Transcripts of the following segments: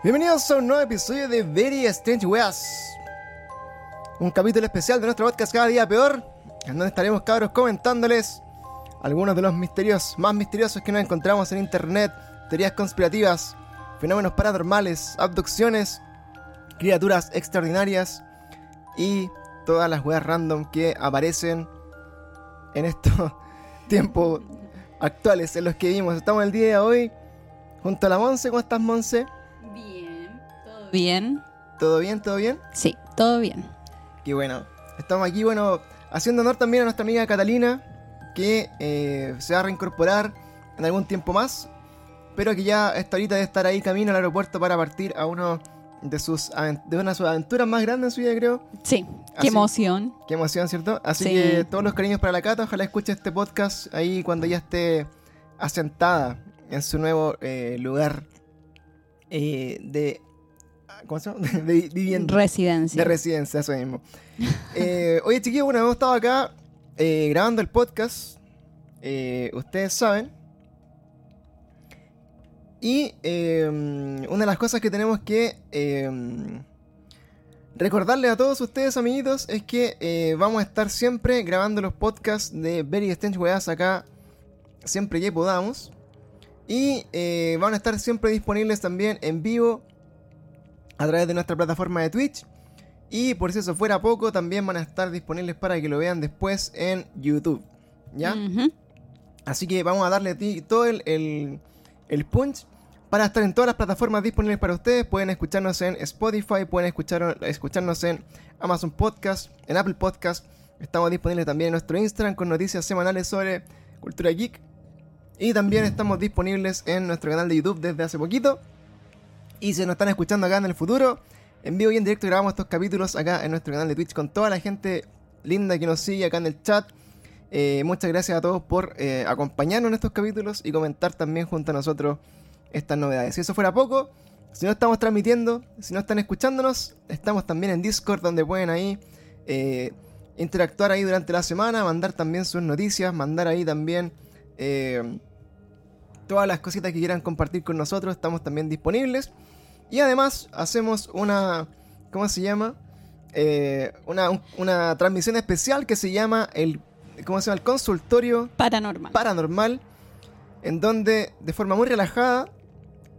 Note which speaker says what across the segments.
Speaker 1: Bienvenidos a un nuevo episodio de Very Strange Weas. Un capítulo especial de nuestro podcast Cada Día Peor, en donde estaremos cabros comentándoles algunos de los misterios más misteriosos que nos encontramos en internet, teorías conspirativas, fenómenos paranormales, abducciones, criaturas extraordinarias y todas las weas random que aparecen en estos tiempos actuales en los que vivimos. Estamos el día de hoy junto a la Monse. ¿Cómo estás, Monse?
Speaker 2: Bien, todo bien.
Speaker 1: ¿Todo bien? ¿Todo bien?
Speaker 2: Sí, todo bien.
Speaker 1: Qué bueno. Estamos aquí, bueno, haciendo honor también a nuestra amiga Catalina, que eh, se va a reincorporar en algún tiempo más, pero que ya está ahorita de estar ahí camino al aeropuerto para partir a uno de sus de una de sus aventuras más grandes en su vida, creo.
Speaker 2: Sí,
Speaker 1: Así-
Speaker 2: qué emoción.
Speaker 1: Qué emoción, ¿cierto? Así
Speaker 2: Sí.
Speaker 1: que todos los cariños para la Cata, ojalá escuche este podcast ahí cuando ya esté asentada en su nuevo eh, lugar eh, de... ¿Cómo se llama? De vivienda.
Speaker 2: Residencia.
Speaker 1: De residencia, eso mismo. Eh, oye, chiquillos, bueno, hemos estado acá eh, grabando el podcast. ustedes saben. Y eh, una de las cosas que tenemos que eh, recordarles a todos ustedes, amiguitos, es que eh, vamos a estar siempre grabando los podcasts de Very Strange Weas acá, siempre que podamos. Y eh, van a estar siempre disponibles también en vivo a través de nuestra plataforma de Twitch. Y por si eso fuera poco, también van a estar disponibles para que lo vean después en YouTube. ¿Ya? Así que vamos a darle a ti todo el, el, el punch para estar en todas las plataformas disponibles para ustedes. Pueden escucharnos en Spotify, pueden escuchar, escucharnos en Amazon Podcast, en Apple Podcast. Estamos disponibles también en nuestro Instagram con noticias semanales sobre cultura geek. Y también estamos disponibles en nuestro canal de YouTube desde hace poquito. Y si nos están escuchando acá en el futuro, en vivo y en directo grabamos estos capítulos acá en nuestro canal de Twitch con toda la gente linda que nos sigue acá en el chat. Eh, muchas gracias a todos por eh, acompañarnos en estos capítulos y comentar también junto a nosotros estas novedades. Si eso fuera poco, si no estamos transmitiendo, si no están escuchándonos, estamos también en Discord donde pueden ahí eh, interactuar ahí durante la semana, mandar también sus noticias, mandar ahí también todas las cositas que quieran compartir con nosotros, estamos también disponibles. Y además hacemos una, ¿cómo se llama? Una, un- una transmisión especial que se llama el, ¿cómo se llama? El consultorio
Speaker 2: Paranormal.
Speaker 1: paranormal, en donde de forma muy relajada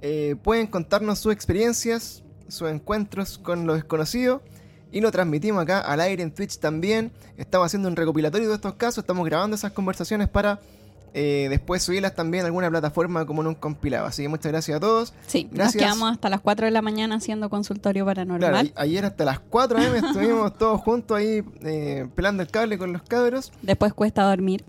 Speaker 1: eh, pueden contarnos sus experiencias, sus encuentros con lo desconocido. Y lo transmitimos acá al aire en Twitch también. Estamos haciendo un recopilatorio de estos casos, estamos grabando esas conversaciones para eh, después subirlas también a alguna plataforma como en un compilado. Así que muchas gracias a todos.
Speaker 2: sí,
Speaker 1: gracias.
Speaker 2: nos quedamos hasta las 4 de la mañana haciendo consultorio paranormal.
Speaker 1: Claro, ayer hasta las 4 am estuvimos todos juntos ahí eh, pelando el cable con los cabros.
Speaker 2: Después cuesta dormir.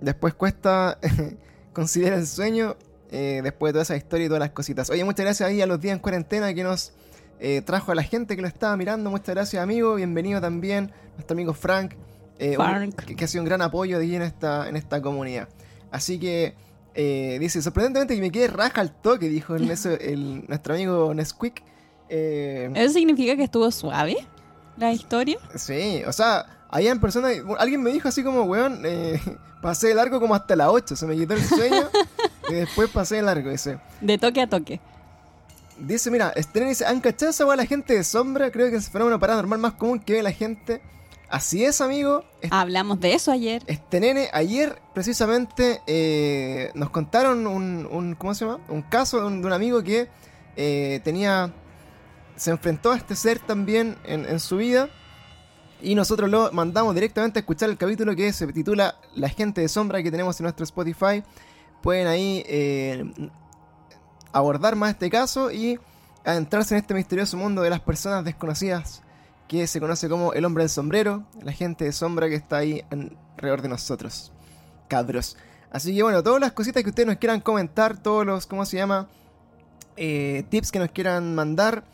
Speaker 1: Después cuesta conciliar el sueño. eh, después de toda esa historia y todas las cositas. Oye, muchas gracias ahí a los días en cuarentena que nos eh, trajo a la gente que lo estaba mirando. Muchas gracias, amigo. Bienvenido también nuestro amigo Frank. un- que, que ha sido un gran apoyo de ahí en esta, en esta comunidad. Así que eh, dice, sorprendentemente que me quede raja al toque, dijo en el, nuestro amigo Nesquik. Eh,
Speaker 2: ¿Eso significa que estuvo suave la historia?
Speaker 1: Sí, o sea, habían personas. Alguien me dijo así como, weón, eh, pasé de largo como hasta las 8, se me quitó el sueño y después pasé de largo. Dice,
Speaker 2: De toque a toque.
Speaker 1: dice mira, Estren dice, ¿han cachado weá la gente de sombra? Creo que es el fenómeno paranormal más común que ve la gente. Así es, amigo. Este,
Speaker 2: Hablamos de eso ayer.
Speaker 1: este nene, ayer precisamente eh, nos contaron un, un- ¿Cómo se llama? Un caso de un, de un amigo que eh, tenía. Se enfrentó a este ser también en, en su vida. Y nosotros lo mandamos directamente a escuchar el capítulo que se titula La gente de sombra que tenemos en nuestro Spotify. Pueden ahí eh, abordar más este caso y adentrarse en este misterioso mundo de las personas desconocidas que se conoce como el hombre del sombrero, la gente de sombra que está ahí alrededor de nosotros, cabros. Así que bueno, todas las cositas que ustedes nos quieran comentar, todos los, ¿cómo se llama? Eh, tips que nos quieran mandar,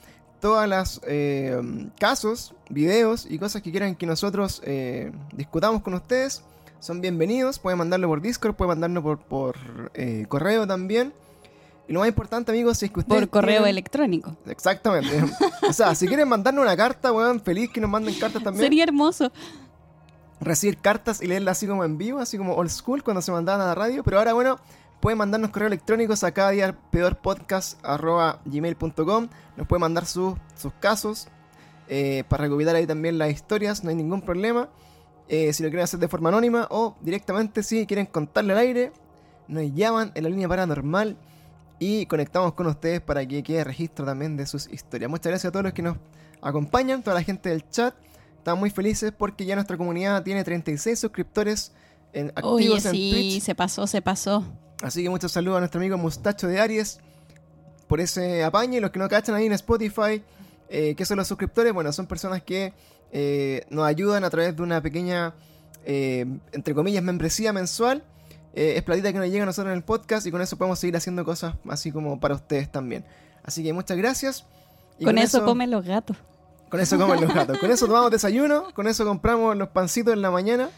Speaker 1: todas las eh, casos, videos y cosas que quieran que nosotros eh, discutamos con ustedes, son bienvenidos. Pueden mandarlo por Discord, pueden mandarlo por, por eh, correo también. Y lo más importante, amigos, es que ustedes.
Speaker 2: Por correo
Speaker 1: tienen-
Speaker 2: electrónico.
Speaker 1: Exactamente. o sea, si quieren mandarnos una carta, weón, feliz que nos manden cartas también.
Speaker 2: Sería hermoso.
Speaker 1: recibir cartas y leerlas así como en vivo, así como old school cuando se mandaban a la radio. Pero ahora, bueno, pueden mandarnos correos electrónicos a cada día peorpodcast.gmail.com. Nos pueden mandar sus, sus casos eh, para recopilar ahí también las historias, no hay ningún problema. Eh, si lo quieren hacer de forma anónima o directamente si quieren contarle al aire, nos llaman en la línea paranormal y conectamos con ustedes para que quede registro también de sus historias. Muchas gracias a todos los que nos acompañan, toda la gente del chat. Estamos muy felices porque ya nuestra comunidad tiene 36 suscriptores en, activos
Speaker 2: Oye,
Speaker 1: en
Speaker 2: sí,
Speaker 1: Twitch.
Speaker 2: se pasó, se pasó.
Speaker 1: Así que muchos saludos a nuestro amigo Mustacho de Aries por ese apaño. Y los que no cachan ahí en Spotify, eh, que son los suscriptores, bueno, son personas que eh, nos ayudan a través de una pequeña, eh, entre comillas, membresía mensual. Eh, es platita que nos llega a nosotros en el podcast y con eso podemos seguir haciendo cosas así como para ustedes también. Así que muchas gracias. Y
Speaker 2: con, eso, comen los gatos.
Speaker 1: con eso comen los gatos. Con eso tomamos desayuno. Con eso compramos los pancitos en la mañana.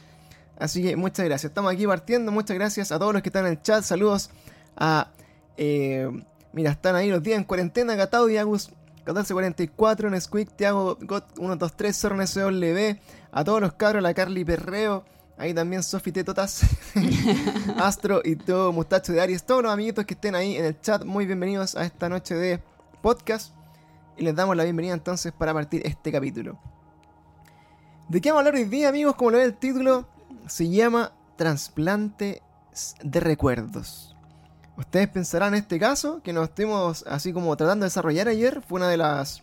Speaker 1: Así que muchas gracias. Estamos aquí partiendo. Muchas gracias a todos los que están en el chat. Saludos a. eh, mira, están ahí los días en cuarentena. Gatao Agus 1444. Nesquik, Tiago, Got 123, Zorn SW. A todos los cabros, la Carly Perreo. Ahí también Sofi Tetotas, Astro y todo Mustacho de Aries. Todos los amiguitos que estén ahí en el chat, muy bienvenidos a esta noche de podcast. Y les damos la bienvenida entonces para partir este capítulo. ¿De qué vamos a hablar hoy día, amigos? Como lo ve el título, se llama Trasplante de Recuerdos. Ustedes pensarán en este caso, que nos estuvimos así como tratando de desarrollar ayer, fue una de las.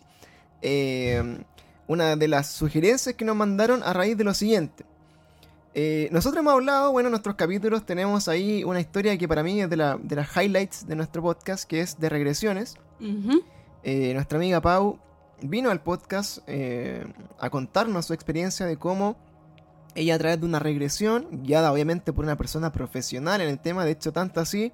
Speaker 1: eh, una de las sugerencias que nos mandaron a raíz de lo siguiente. Eh, nosotros hemos hablado, bueno, en nuestros capítulos tenemos ahí una historia que para mí es de, la- de las highlights de nuestro podcast, que es de regresiones. Eh, nuestra amiga Pau vino al podcast eh, a contarnos su experiencia de cómo ella a través de una regresión, guiada obviamente por una persona profesional en el tema, de hecho tanto así,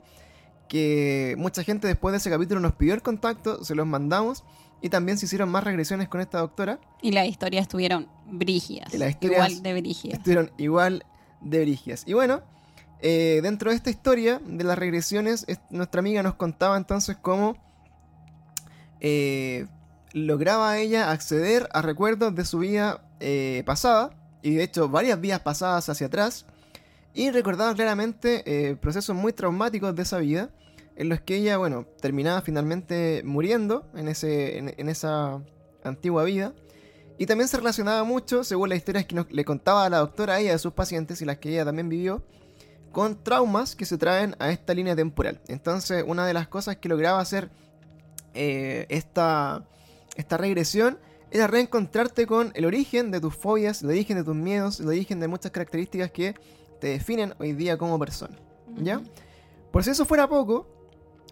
Speaker 1: que mucha gente después de ese capítulo nos pidió el contacto, se los mandamos y también se hicieron más regresiones con esta doctora,
Speaker 2: Y las historias estuvieron brígidas.
Speaker 1: Y las historias-
Speaker 2: Igual de brígidas.
Speaker 1: estuvieron igual de brigias. Y bueno, eh, dentro de esta historia de las regresiones, es- nuestra amiga nos contaba entonces cómo eh, lograba ella acceder a recuerdos de su vida eh, pasada, y de hecho varias vidas pasadas hacia atrás, y recordaba claramente procesos muy traumáticos de esa vida, en los que ella, bueno, terminaba finalmente muriendo en, ese, en, en esa antigua vida. Y también se relacionaba mucho, según las historias que nos- le contaba a la doctora a ella de sus pacientes y las que ella también vivió, con traumas que se traen a esta línea temporal. Entonces, una de las cosas que lograba hacer eh, esta, esta regresión era reencontrarte con el origen de tus fobias, el origen de tus miedos, el origen de muchas características que te definen hoy día como persona. ¿Ya? Por si eso fuera poco,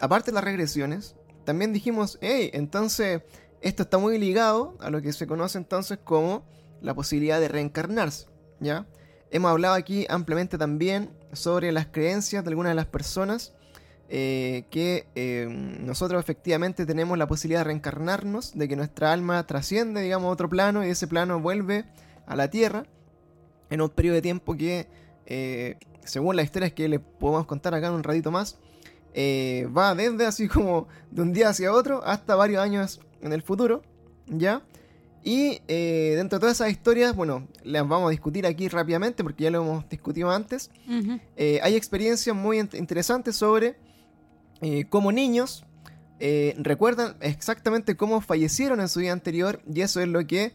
Speaker 1: aparte de las regresiones, también dijimos, hey, entonces esto está muy ligado a lo que se conoce entonces como la posibilidad de reencarnarse, ¿ya? Hemos hablado aquí ampliamente también sobre las creencias de algunas de las personas eh, que eh, nosotros efectivamente tenemos la posibilidad de reencarnarnos, de que nuestra alma trasciende, digamos, a otro plano y ese plano vuelve a la Tierra en un periodo de tiempo que, eh, según las historias que les podemos contar acá en un ratito más, eh, va desde así como de un día hacia otro hasta varios años en el futuro, ¿ya? Y eh, dentro de todas esas historias, bueno, las vamos a discutir aquí rápidamente porque ya lo hemos discutido antes. Eh, hay experiencias muy int- interesantes sobre cómo niños recuerdan exactamente cómo fallecieron en su vida anterior y eso es lo que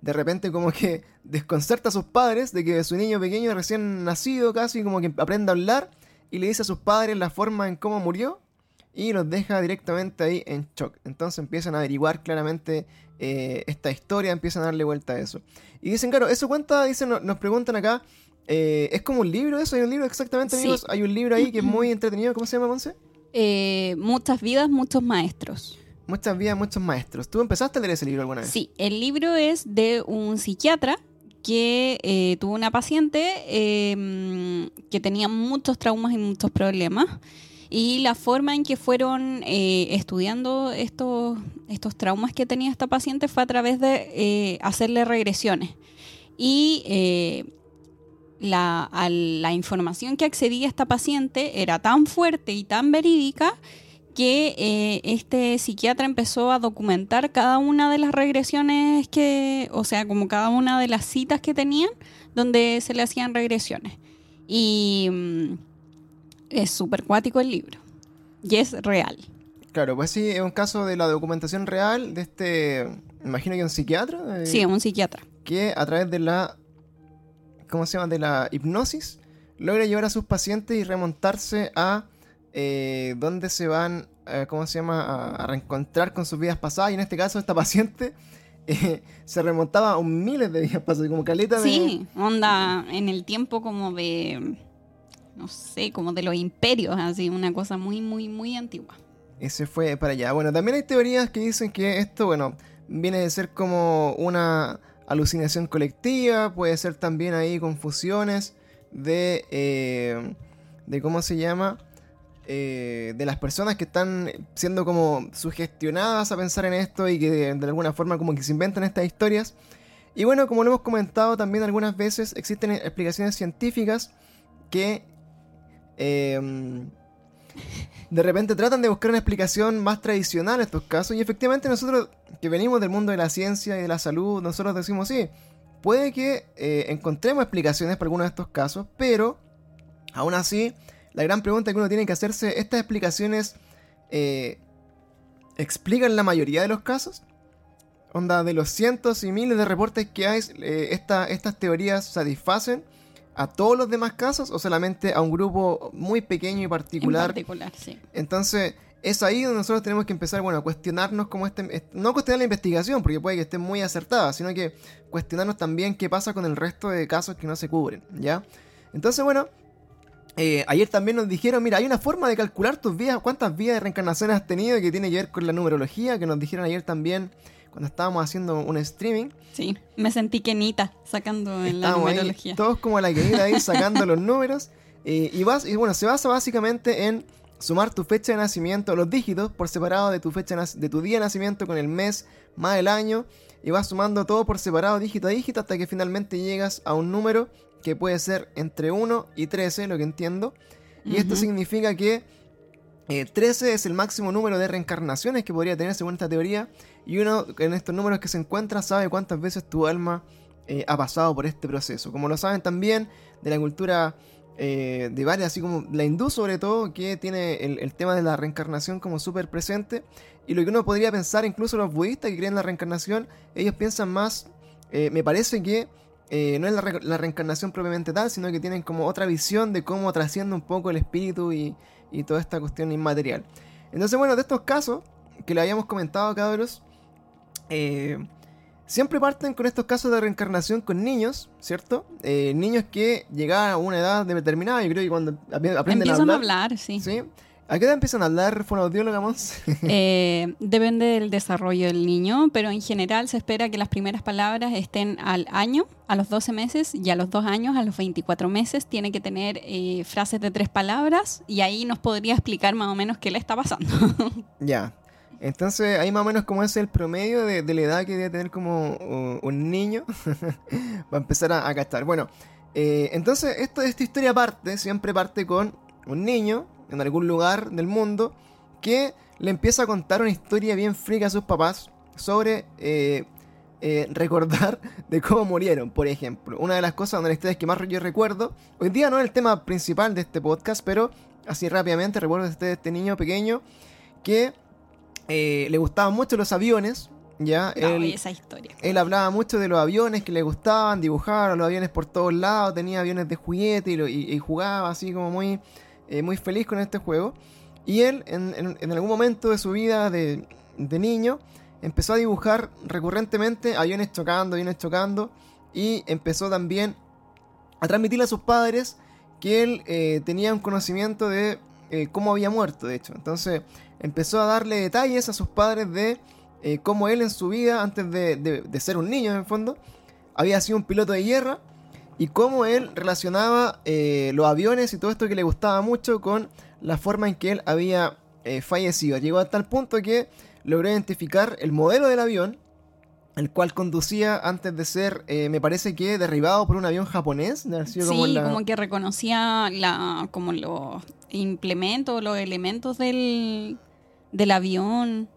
Speaker 1: de repente como que desconcerta a sus padres de que su niño pequeño recién nacido casi como que aprende a hablar y le dice a sus padres la forma en cómo murió y los deja directamente ahí en shock. Entonces empiezan a averiguar claramente eh, esta historia, empiezan a darle vuelta a eso. Y dicen, claro, eso cuenta, dicen, no- nos preguntan acá, eh, ¿es como un libro eso? ¿Hay un libro exactamente,
Speaker 2: Sí.
Speaker 1: amigos? Hay un libro ahí que es muy entretenido, ¿cómo se llama, Monse?
Speaker 2: Eh, muchas vidas, muchos maestros.
Speaker 1: Muchas vidas, muchos maestros. ¿Tú empezaste a leer ese libro alguna vez?
Speaker 2: Sí, el libro es de un psiquiatra que eh, tuvo una paciente eh, que tenía muchos traumas y muchos problemas. Y la forma en que fueron eh, estudiando estos, estos traumas que tenía esta paciente fue a través de eh, hacerle regresiones. Y la, la información que accedía esta paciente era tan fuerte y tan verídica que eh, este psiquiatra empezó a documentar cada una de las regresiones que, o sea, como cada una de las citas que tenían donde se le hacían regresiones. Y mm, es súper cuático el libro. Y es real.
Speaker 1: Claro, pues sí, es un caso de la documentación real de este, imagino que un psiquiatra. eh,
Speaker 2: Sí, un psiquiatra.
Speaker 1: que a través de la, ¿cómo se llama? De la hipnosis, logra llevar a sus pacientes y remontarse a eh, dónde se van, eh, ¿cómo se llama? A, a reencontrar con sus vidas pasadas. Y en este caso, esta paciente eh, se remontaba a un miles de vidas pasadas, como caleta de...
Speaker 2: Sí, onda en el tiempo como de, no sé, como de los imperios, así, una cosa muy, muy, muy antigua.
Speaker 1: Ese fue para allá. Bueno, también hay teorías que dicen que esto, bueno, viene de ser como una alucinación colectiva, puede ser también ahí confusiones de, eh, de ¿cómo se llama? Eh, de las personas que están siendo como sugestionadas a pensar en esto y que de, alguna forma como que se inventan estas historias. Y bueno, como lo hemos comentado también algunas veces, existen explicaciones científicas que... em, de repente tratan de buscar una explicación más tradicional a estos casos y efectivamente nosotros que venimos del mundo de la ciencia y de la salud, nosotros decimos sí, puede que eh, encontremos explicaciones para algunos de estos casos, pero aún así la gran pregunta que uno tiene que hacerse, ¿estas explicaciones eh, explican la mayoría de los casos? Onda, de los cientos y miles de reportes que hay, eh, esta- estas teorías satisfacen a todos los demás casos o solamente a un grupo muy pequeño y
Speaker 2: En
Speaker 1: particular
Speaker 2: particular, sí.
Speaker 1: entonces, es ahí donde nosotros tenemos que empezar, bueno, a cuestionarnos cómo este, est- no cuestionar la investigación, porque puede que esté muy acertada, sino que cuestionarnos también qué pasa con el resto de casos que no se cubren, ¿ya? Entonces, bueno, eh, ayer también nos dijeron, mira, hay una forma de calcular tus vidas, cuántas vidas de reencarnación has tenido, que tiene que ver con la numerología, que nos dijeron ayer también cuando estábamos haciendo un streaming.
Speaker 2: Sí, me sentí quenita sacando en la
Speaker 1: ahí
Speaker 2: numerología.
Speaker 1: todos como la querida ahí sacando los números. eh, y, vas, y bueno, se basa básicamente en sumar tu fecha de nacimiento, los dígitos por separado de tu fecha de tu día de nacimiento con el mes más el año. Y vas sumando todo por separado, dígito a dígito, hasta que finalmente llegas a un número que puede ser entre 1 y 13, lo que entiendo. Y esto significa que eh, 13 es el máximo número de reencarnaciones que podría tener según esta teoría. Y uno en estos números que se encuentra sabe cuántas veces tu alma eh, ha pasado por este proceso. Como lo saben también de la cultura eh, de varias, así como la hindú sobre todo, que tiene el, el tema de la reencarnación como súper presente. Y lo que uno podría pensar, incluso los budistas que creen en la reencarnación, ellos piensan más, eh, me parece que eh, no es la, re- la reencarnación propiamente tal, sino que tienen como otra visión de cómo trasciende un poco el espíritu y, y toda esta cuestión inmaterial. Entonces, bueno, de estos casos que le habíamos comentado, cabros, eh, siempre parten con estos casos de reencarnación con niños, ¿cierto? Eh, niños que llegan a una edad determinada, yo creo que cuando aprenden
Speaker 2: Empiezan
Speaker 1: a
Speaker 2: a
Speaker 1: hablar.
Speaker 2: hablar, sí.
Speaker 1: ¿sí? ¿A qué edad empiezan a hablar fonoaudióloga, Mons?
Speaker 2: Eh, depende del desarrollo del niño, pero en general se espera que las primeras palabras estén al año, a los 12 meses, y a los 2 años, a los 24 meses, tiene que tener eh, frases de tres palabras, y ahí nos podría explicar más o menos qué le está pasando.
Speaker 1: Ya. Entonces, ahí más o menos como es el promedio de, de la edad que debe tener como uh, un niño. Va a empezar a, a cachar. Bueno, eh, entonces esto, esta historia parte, siempre parte con un niño en algún lugar del mundo que le empieza a contar una historia bien frica a sus papás sobre eh, eh, recordar de cómo murieron, por ejemplo. Una de las cosas, una de las historias que más yo recuerdo, hoy día no es el tema principal de este podcast, pero así rápidamente recuerdo este, este niño pequeño que eh, le gustaban mucho los aviones, ¿ya?
Speaker 2: No,
Speaker 1: Él-
Speaker 2: y esa historia.
Speaker 1: él hablaba mucho de los aviones que le gustaban, dibujaba los aviones por todos lados, tenía aviones de juguete y, lo- y- y jugaba así como muy, eh, muy feliz con este juego. Y él, en, algún momento de su vida de, niño, empezó a dibujar recurrentemente aviones chocando, aviones chocando, y empezó también a transmitirle a sus padres que él eh, tenía un conocimiento de eh, cómo había muerto, de hecho. Entonces empezó a darle detalles a sus padres de cómo él en su vida, antes de ser un niño en el fondo, había sido un piloto de guerra y cómo él relacionaba eh, los aviones y todo esto que le gustaba mucho con la forma en que él había eh, fallecido. Llegó a tal punto que logró identificar el modelo del avión el cual conducía antes de ser, eh, me parece que derribado por un avión japonés. de haber sido
Speaker 2: Sí,
Speaker 1: como la-
Speaker 2: como que reconocía la, como los implementos, los elementos del, del avión.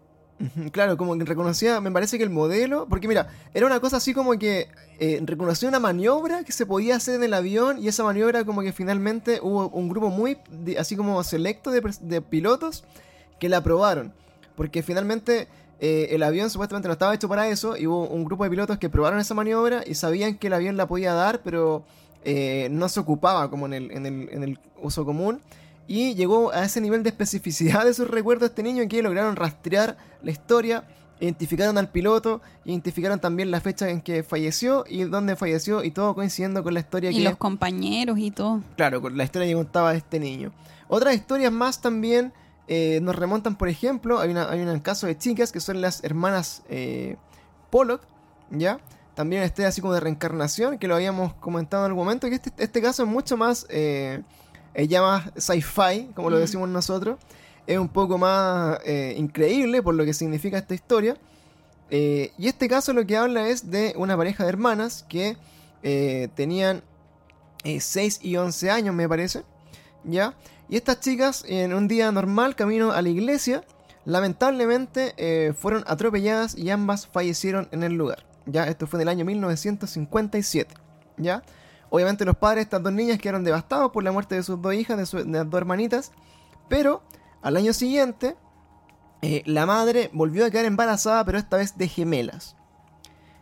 Speaker 1: Claro, como que reconocía, me parece que el modelo, porque mira, era una cosa así como que eh, reconocía una maniobra que se podía hacer en el avión y esa maniobra como que finalmente hubo un grupo muy, de- así como selecto de, pilotos que la aprobaron, porque finalmente eh, el avión supuestamente no estaba hecho para eso y hubo un grupo de pilotos que probaron esa maniobra y sabían que el avión la podía dar, pero eh, no se ocupaba como en el uso común. Y llegó a ese nivel de especificidad de sus recuerdos este niño que lograron rastrear la historia, identificaron al piloto, identificaron también la fecha en que falleció y dónde falleció y todo coincidiendo con la historia
Speaker 2: Y
Speaker 1: que...
Speaker 2: los compañeros y todo.
Speaker 1: Claro, con la historia que contaba este niño. Otras historias más también eh, nos remontan, por ejemplo, hay, una, hay un caso de chicas que son las hermanas eh, Pollock, ¿ya? También este así como de reencarnación, que lo habíamos comentado en algún momento, que este, este caso es mucho más, eh, ya más sci-fi, como lo decimos nosotros. Es un poco más eh, increíble por lo que significa esta historia. Eh, y este caso lo que habla es de una pareja de hermanas que eh, tenían eh, 6 y 11 años, me parece. ¿Ya? Y estas chicas, en un día normal, camino a la iglesia, lamentablemente fueron atropelladas y ambas fallecieron en el lugar. ¿Ya? Esto fue en el año 1957. ¿Ya? Obviamente los padres de estas dos niñas quedaron devastados por la muerte de sus dos hijas, de, su- de las dos hermanitas. Pero al año siguiente, eh, la madre volvió a quedar embarazada, pero esta vez de gemelas.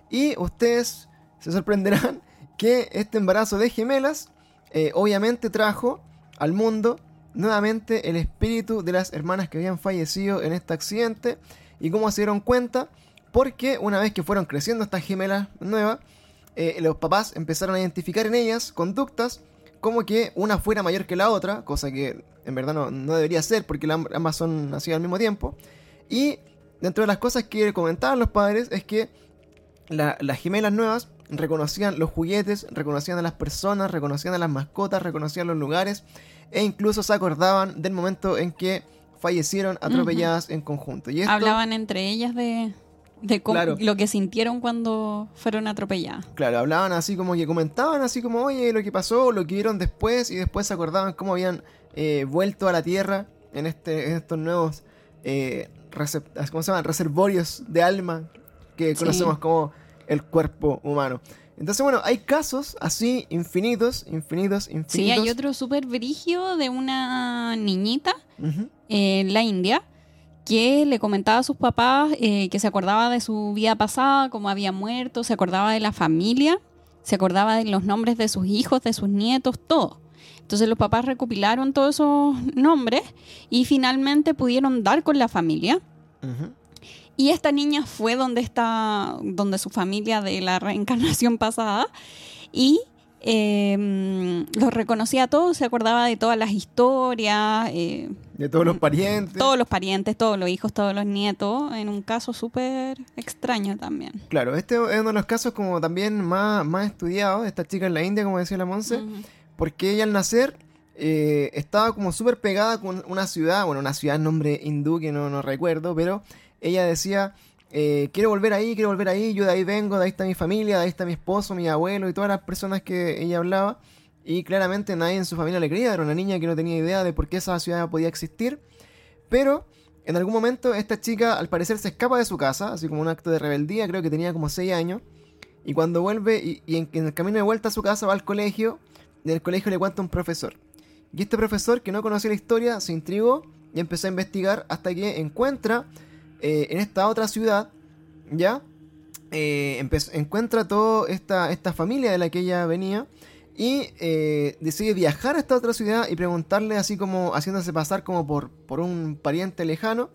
Speaker 1: Y ustedes se sorprenderán que este embarazo de gemelas eh, obviamente trajo al mundo nuevamente el espíritu de las hermanas que habían fallecido en este accidente. ¿Y cómo se dieron cuenta? Porque una vez que fueron creciendo estas gemelas nuevas, eh, los papás empezaron a identificar en ellas conductas como que una fuera mayor que la otra, cosa que en verdad no, no debería ser porque ambas son nacidas al mismo tiempo. Y dentro de las cosas que comentaban los padres es que la- las gemelas nuevas reconocían los juguetes, reconocían a las personas, reconocían a las mascotas, reconocían los lugares e incluso se acordaban del momento en que fallecieron atropelladas en conjunto. Y esto,
Speaker 2: Hablaban entre ellas de, de cómo-
Speaker 1: Claro.
Speaker 2: lo que sintieron cuando fueron atropelladas.
Speaker 1: Claro, hablaban así como que comentaban así como, oye, lo que pasó, lo que vieron después, y después se acordaban cómo habían eh, vuelto a la Tierra en, este, en estos nuevos, eh, ¿cómo se llaman? Reservorios de alma que
Speaker 2: Sí.
Speaker 1: conocemos como el cuerpo humano. Entonces, bueno, hay casos así infinitos, infinitos, infinitos.
Speaker 2: Sí, hay otro súper brigio de una niñita en la India que le comentaba a sus papás eh, que se acordaba de su vida pasada, cómo había muerto, se acordaba de la familia, se acordaba de los nombres de sus hijos, de sus nietos, todo. Entonces los papás recopilaron todos esos nombres y finalmente pudieron dar con la familia. Y esta niña fue donde está, donde su familia de la reencarnación pasada y eh, los reconocía a todos, se acordaba de todas las historias, eh,
Speaker 1: De todos los parientes.
Speaker 2: todos los parientes, todos los hijos, todos los nietos, en un caso súper extraño también.
Speaker 1: Claro, este es uno de los casos como también más, más estudiados, esta chica en la India, como decía la Monse. Porque ella al nacer eh, estaba como súper pegada con una ciudad, bueno, una ciudad nombre hindú que no, no recuerdo, pero ella decía, eh, quiero volver ahí, quiero volver ahí, yo de ahí vengo, de ahí está mi familia, de ahí está mi esposo, mi abuelo y todas las personas que ella hablaba. Y claramente nadie en su familia le creía, era una niña que no tenía idea de por qué esa ciudad podía existir. Pero en algún momento esta chica al parecer se escapa de su casa, así como un acto de rebeldía, creo que tenía como 6 años. Y cuando vuelve y, en el camino de vuelta a su casa va al colegio, y en el colegio le cuenta un profesor. Y este profesor que no conocía la historia se intrigó y empezó a investigar hasta que encuentra eh, en esta otra ciudad, ¿ya? Eh, encuentra toda esta, esta familia de la que ella venía y eh, decide viajar a esta otra ciudad y preguntarle así como haciéndose pasar como por, por un pariente lejano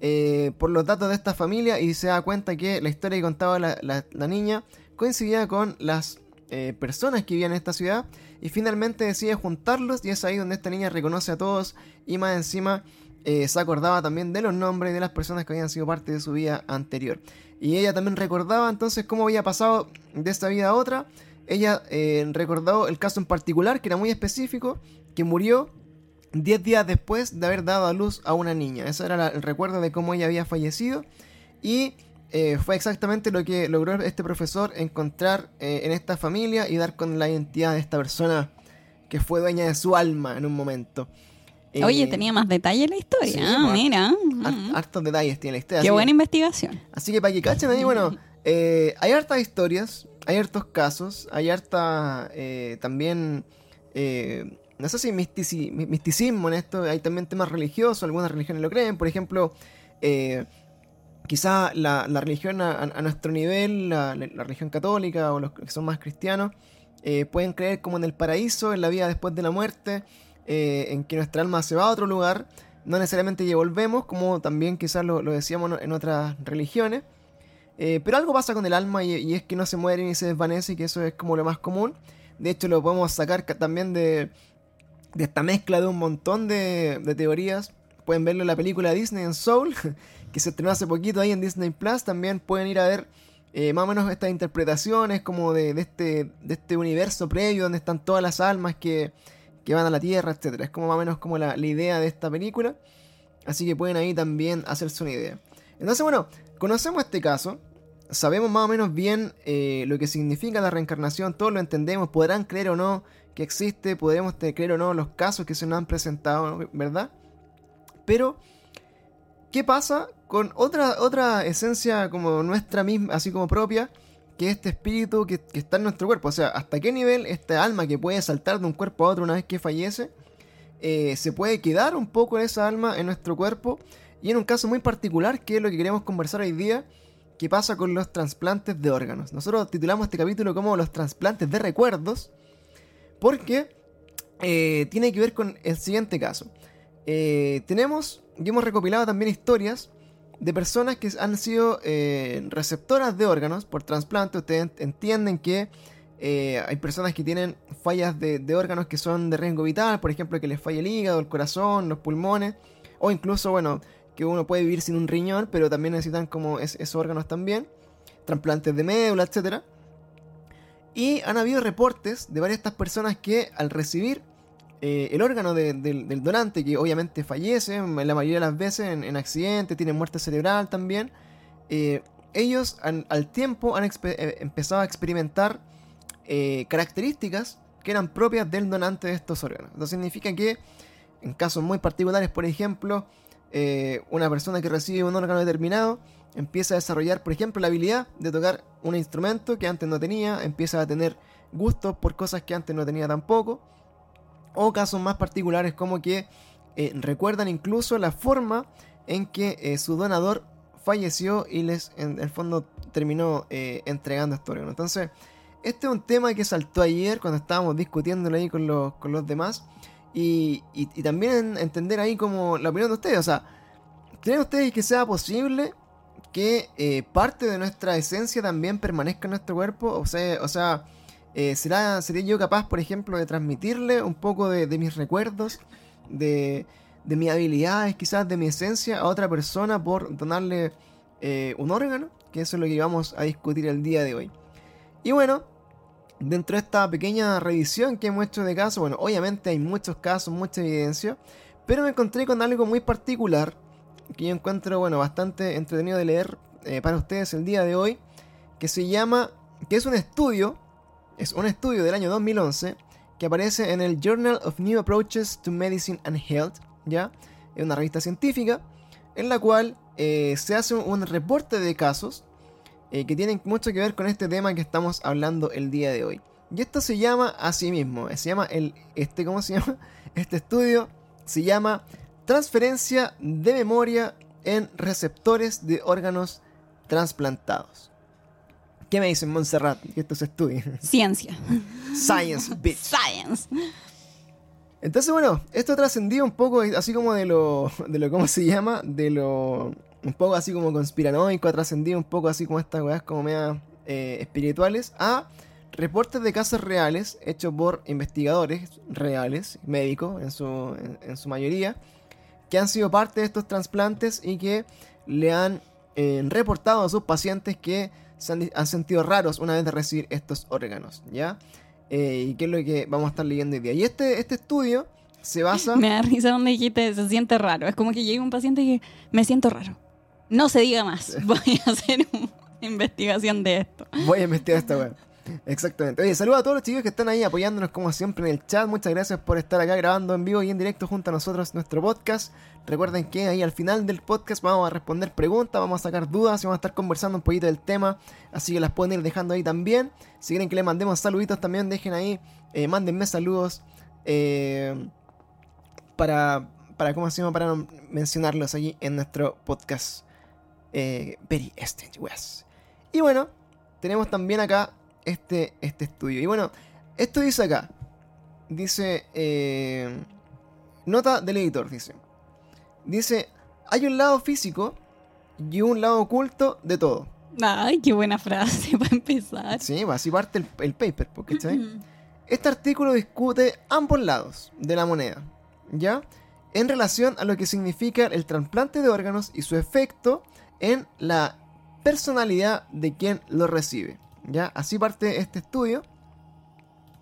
Speaker 1: eh, por los datos de esta familia y se da cuenta que la historia que contaba la, la- niña coincidía con las personas que vivían en esta ciudad y finalmente decide juntarlos y es ahí donde esta niña reconoce a todos y más encima eh, se acordaba también de los nombres de las personas que habían sido parte de su vida anterior. Y ella también recordaba entonces cómo había pasado de esta vida a otra. Ella eh, recordó el caso en particular, que era muy específico, que murió 10 días después de haber dado a luz a una niña. Ese era el recuerdo de cómo ella había fallecido. Y eh, fue exactamente lo que logró este profesor encontrar en esta familia y dar con la identidad de esta persona que fue dueña de su alma en un momento.
Speaker 2: Oye, tenía más detalle la historia. ah,
Speaker 1: pues,
Speaker 2: mira.
Speaker 1: hartos detalles tiene la historia.
Speaker 2: Qué buena investigación.
Speaker 1: Así que para que cachen ahí, bueno, hay hartas historias, hay hartos casos, hay harta también no sé si misticismo en esto, hay también temas religiosos, algunas religiones lo creen, por ejemplo, eh, quizá la, religión a, nuestro nivel, la, religión católica o los que son más cristianos, eh, pueden creer como en el paraíso, en la vida después de la muerte, eh, en que nuestra alma se va a otro lugar, no necesariamente ya volvemos, como también quizás lo, decíamos en otras religiones. pero algo pasa con el alma y, es que no se muere ni se desvanece y que eso es como lo más común. De hecho lo podemos sacar también de, de esta mezcla de un montón de, teorías. Pueden verlo en la película Disney en Soul, que se estrenó hace poquito ahí en Disney Plus. También pueden ir a ver eh, más o menos estas interpretaciones como de, este, de este universo previo donde están todas las almas que, van a la Tierra, etc. Es como más o menos como la, idea de esta película. Así que pueden ahí también hacerse una idea. Entonces, bueno, conocemos este caso. Sabemos más o menos bien eh, lo que significa la reencarnación. Todos lo entendemos. Podrán creer o no que existe, podemos creer o no los casos que se nos han presentado, ¿verdad? Pero, ¿qué pasa con otra, otra esencia como nuestra misma, así como propia, que es este espíritu que, está en nuestro cuerpo? O sea, ¿hasta qué nivel esta alma que puede saltar de un cuerpo a otro una vez que fallece, eh, se puede quedar un poco esa alma en nuestro cuerpo? Y en un caso muy particular, que es lo que queremos conversar hoy día, ¿qué pasa con los trasplantes de órganos? Nosotros titulamos este capítulo como los trasplantes de recuerdos, porque eh, tiene que ver con el siguiente caso. Eh, tenemos y hemos recopilado también historias de personas que han sido eh, receptoras de órganos por trasplante. Ustedes entienden que hay personas que tienen fallas de, órganos que son de riesgo vital, por ejemplo, que les falla el hígado, el corazón, los pulmones, o incluso, bueno, que uno puede vivir sin un riñón, pero también necesitan como esos órganos también, trasplantes de médula, etcétera. Y han habido reportes de varias de estas personas que al recibir eh, el órgano del donante, que obviamente fallece la mayoría de las veces en, accidentes, accidente, tiene muerte cerebral también, eh, ellos al tiempo han eh, empezado a experimentar características que eran propias del donante de estos órganos. Eso significa que en casos muy particulares, por ejemplo, una persona que recibe un órgano determinado empieza a desarrollar, por ejemplo, la habilidad de tocar un instrumento que antes no tenía, empieza a tener gustos por cosas que antes no tenía tampoco, o casos más particulares como que eh, recuerdan incluso la forma en que eh, su donador falleció y les en el fondo terminó eh, entregando este órgano. Entonces, este es un tema que saltó ayer cuando estábamos discutiéndolo ahí con los, con los demás. Y, y, y, también entender ahí como la opinión de ustedes. O sea, ¿creen ustedes que sea posible que eh, parte de nuestra esencia también permanezca en nuestro cuerpo. O sea, o sea eh, ¿será, ¿sería yo capaz, por ejemplo, de transmitirle un poco de, mis recuerdos, de, de, mis habilidades, quizás de mi esencia a otra persona por donarle eh, un órgano? Que eso es lo que vamos a discutir el día de hoy. Y bueno, dentro de esta pequeña revisión que hemos hecho de casos, bueno, obviamente hay muchos casos, mucha evidencia, pero me encontré con algo muy particular que yo encuentro, bueno, bastante entretenido de leer eh, para ustedes el día de hoy, que se llama, que es un estudio, es un estudio del año 2011, que aparece en el Journal of New Approaches to Medicine and Health, ¿ya? Es una revista científica, en la cual eh, se hace un, reporte de casos eh, que tienen mucho que ver con este tema que estamos hablando el día de hoy. Y esto se llama así mismo, se llama el, este, ¿cómo se llama? Este estudio se llama Transferencia de memoria en receptores de órganos trasplantados. ¿Qué me dicen, Montserrat? Que esto se estudia.
Speaker 2: Ciencia.
Speaker 1: Science, bitch.
Speaker 2: Science.
Speaker 1: Entonces, bueno, esto trascendió un poco, así como de lo, de lo, ¿cómo se llama? De lo, un poco así como conspiranoico, ha trascendido un poco así como estas weas como media eh, espirituales, a reportes de casos reales hechos por investigadores reales, médicos en su, en su mayoría, que han sido parte de estos trasplantes y que le han eh, reportado a sus pacientes que se han, sentido raros una vez de recibir estos órganos, ¿ya? Eh, y qué es lo que vamos a estar leyendo hoy día. Y este, este estudio se basa...
Speaker 2: Me da risa donde dijiste se siente raro. Es como que llega un paciente y me siento raro. No se diga más. Voy a hacer una investigación de esto.
Speaker 1: Voy a investigar esta weá. Exactamente. Oye, saludos a todos los chicos que están ahí apoyándonos como siempre en el chat. Muchas gracias por estar acá grabando en vivo y en directo junto a nosotros nuestro podcast. Recuerden que ahí al final del podcast vamos a responder preguntas, vamos a sacar dudas y vamos a estar conversando un poquito del tema. Así que las pueden ir dejando ahí también. Si quieren que le mandemos saluditos también, dejen ahí, eh, mándenme saludos. eh, para, para, ¿cómo se llama? Para mencionarlos allí en nuestro podcast. Eh, Very Strange West. Y bueno, tenemos también acá este, este estudio. Y bueno, esto dice acá. Dice... eh, nota del editor, dice. Dice, hay un lado físico y un lado oculto de todo.
Speaker 2: Ay, qué buena frase para empezar.
Speaker 1: Sí, va, así parte el, el paper, porque Este artículo discute ambos lados de la moneda, ¿ya? En relación a lo que significa el trasplante de órganos y su efecto en la personalidad de quien lo recibe, ¿ya? Así parte este estudio,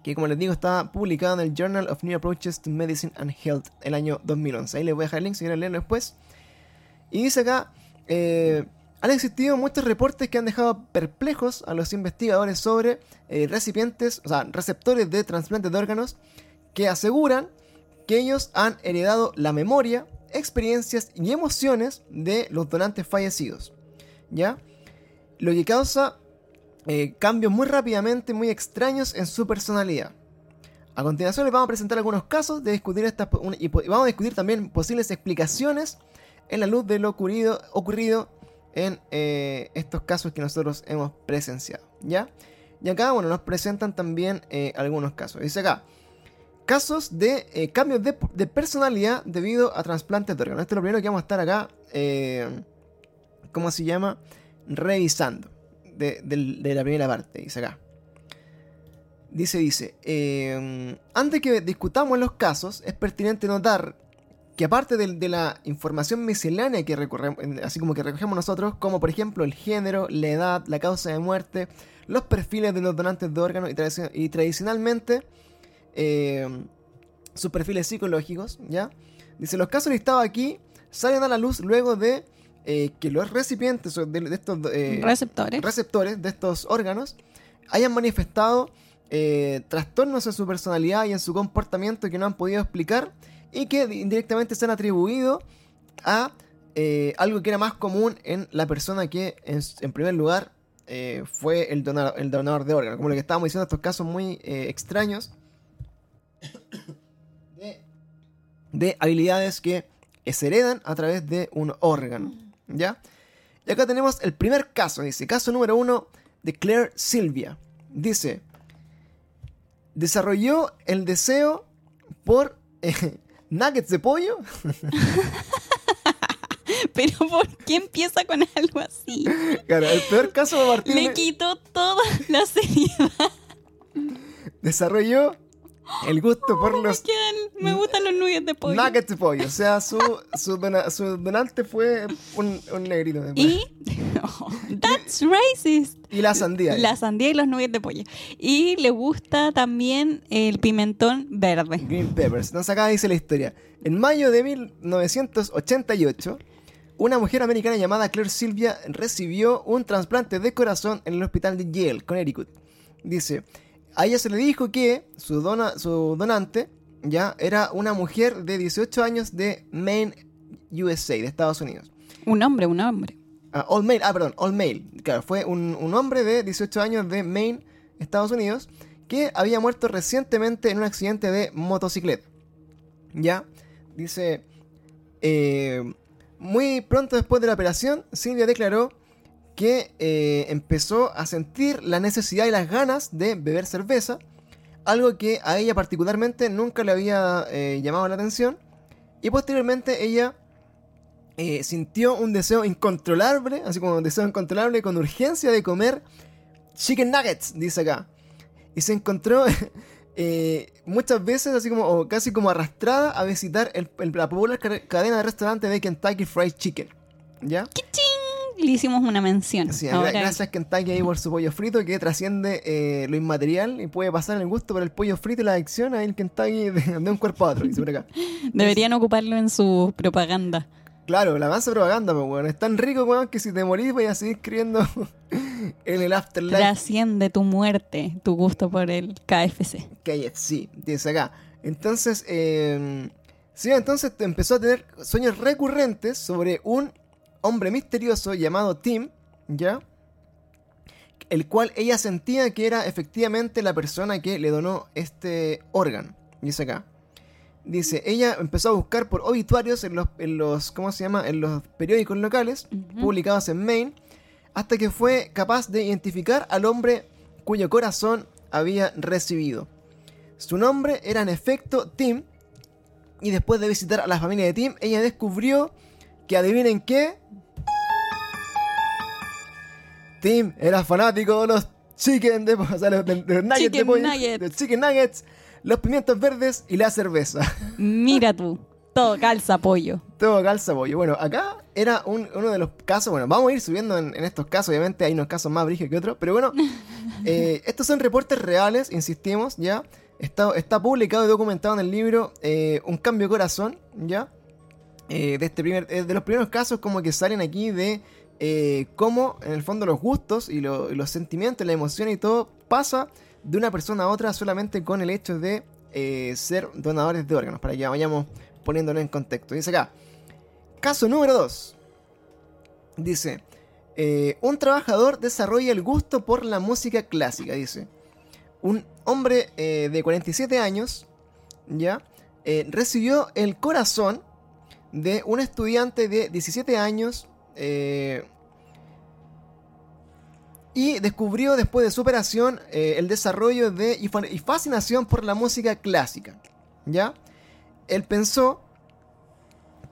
Speaker 1: que como les digo está publicado en el Journal of New Approaches to Medicine and Health el año 2011. Ahí les voy a dejar el link si quieren leerlo después. Y dice acá, eh, han existido muchos reportes que han dejado perplejos a los investigadores sobre eh, recipientes, o sea, receptores de trasplantes de órganos que aseguran que ellos han heredado la memoria, experiencias y emociones de los donantes fallecidos. ¿Ya? Lo que causa eh, cambios muy rápidamente, muy extraños en su personalidad. A continuación les vamos a presentar algunos casos de discutir estas y vamos a discutir también posibles explicaciones en la luz de lo ocurrido, ocurrido en eh, estos casos que nosotros hemos presenciado. ¿Ya? Y acá, bueno, nos presentan también eh, algunos casos. Dice acá, casos de cambios de, de personalidad debido a trasplantes de órganos. Esto es lo primero que vamos a estar acá, ¿cómo se llama? Revisando de, la primera parte. Dice acá. Dice, dice, eh, antes que discutamos los casos, es pertinente notar que aparte de, la información miscelánea que recorremos, así como que recogemos nosotros, como por ejemplo el género, la edad, la causa de muerte, los perfiles de los donantes de órganos y, tradici- y tradicionalmente eh, sus perfiles psicológicos, ¿ya? Dice, los casos listados aquí salen a la luz luego de eh, que los recipientes de, de estos eh,
Speaker 2: Receptores.
Speaker 1: receptores de estos órganos hayan manifestado eh, trastornos en su personalidad y en su comportamiento que no han podido explicar y que indirectamente se han atribuido a algo que era más común en la persona que en, en primer lugar fue el donador, el donador de órganos. Como lo que estábamos diciendo, estos casos muy extraños de, de habilidades que se heredan a través de un órgano. ¿Ya? Y acá tenemos el primer caso, dice, caso número uno de Claire Silvia. Dice, desarrolló el deseo por eh, nuggets de pollo.
Speaker 2: Pero ¿por qué empieza con algo así?
Speaker 1: Claro, el peor caso de Martín
Speaker 2: Le quitó toda la seriedad.
Speaker 1: desarrolló el gusto por
Speaker 2: Me,
Speaker 1: los
Speaker 2: quedan- me gustan los nuggets de pollo.
Speaker 1: nuggets de pollo. O sea, su, su, dona- su donante fue un, un negrito.
Speaker 2: Y. That's racist.
Speaker 1: Y la sandía.
Speaker 2: La sandía y los nuggets de pollo. Y le gusta también el pimentón verde.
Speaker 1: Green Peppers. Entonces acá dice la historia. En mayo de 1988, una mujer americana llamada Claire Sylvia recibió un trasplante de corazón en el hospital de Yale, Connecticut. Dice, a ella se le dijo que su, dona, su donante ya era una mujer de 18 años de Maine, USA, de Estados Unidos.
Speaker 2: Un hombre, un hombre.
Speaker 1: Ah, all male, ah, perdón, all male. Claro, fue un, un hombre de 18 años de Maine, Estados Unidos, que había muerto recientemente en un accidente de motocicleta. Ya, dice, eh, muy pronto después de la operación, Silvia declaró que eh, empezó a sentir la necesidad y las ganas de beber cerveza, algo que a ella particularmente nunca le había eh, llamado la atención, y posteriormente ella eh, sintió un deseo incontrolable, así como un deseo incontrolable con urgencia de comer chicken nuggets, dice acá. Y se encontró muchas veces así como, casi como arrastrada a visitar la popular ca- cadena de restaurantes de Kentucky Fried Chicken. ¿Ya?
Speaker 2: Le hicimos una mención.
Speaker 1: Sí,
Speaker 2: Ahora-
Speaker 1: gracias Kentucky ahí por su pollo frito que trasciende eh, lo inmaterial y puede pasar el gusto por el pollo frito y la adicción ahí en Kentucky de, de un cuerpo a otro, acá.
Speaker 2: Deberían ocuparlo en su propaganda.
Speaker 1: Claro, la mansa propaganda, pues, weón. Es tan rico, weón, que si te morís voy a seguir escribiendo en el afterlife.
Speaker 2: Trasciende tu muerte, tu gusto por el KFC.
Speaker 1: KFC, dice acá. Entonces, eh, sí, entonces empezó a tener sueños recurrentes sobre un hombre misterioso llamado Tim, ¿ya? El cual ella sentía que era efectivamente la persona que le donó este órgano. Dice acá. Dice, ella empezó a buscar por obituarios en los, en los ¿cómo se llama? En los periódicos locales, publicados en Maine, hasta que fue capaz de identificar al hombre cuyo corazón había recibido. Su nombre era en efecto Tim, y después de visitar a la familia de Tim, ella descubrió que adivinen qué. Tim era fanático de los chicken, de, o sea, los, de- de los nuggets de
Speaker 2: Chicken
Speaker 1: pollo,
Speaker 2: nuggets.
Speaker 1: los chicken nuggets, los pimientos verdes y la cerveza.
Speaker 2: Mira tú, todo calza pollo.
Speaker 1: Todo calza pollo. Bueno, acá era un- uno de los casos. Bueno, vamos a ir subiendo en, en estos casos. Obviamente hay unos casos más brígidos que otros. Pero bueno, eh, estos son reportes reales, insistimos, ¿ya? Está, está publicado y documentado en el libro eh, Un cambio de corazón, ¿ya? Eh, de, este primer, de los primeros casos como que salen aquí de eh, cómo en el fondo los gustos y, lo- y los sentimientos, la emoción y todo pasa de una persona a otra solamente con el hecho de eh, ser donadores de órganos, para que vayamos poniéndolo en contexto. Dice acá, caso número 2. Dice, eh, un trabajador desarrolla el gusto por la música clásica, dice. Un hombre eh, de 47 años, ¿ya? Recibió el corazón de un estudiante de 17 años eh, y descubrió después de su operación eh, el desarrollo de y, fa- y fascinación por la música clásica. ¿Ya? Él pensó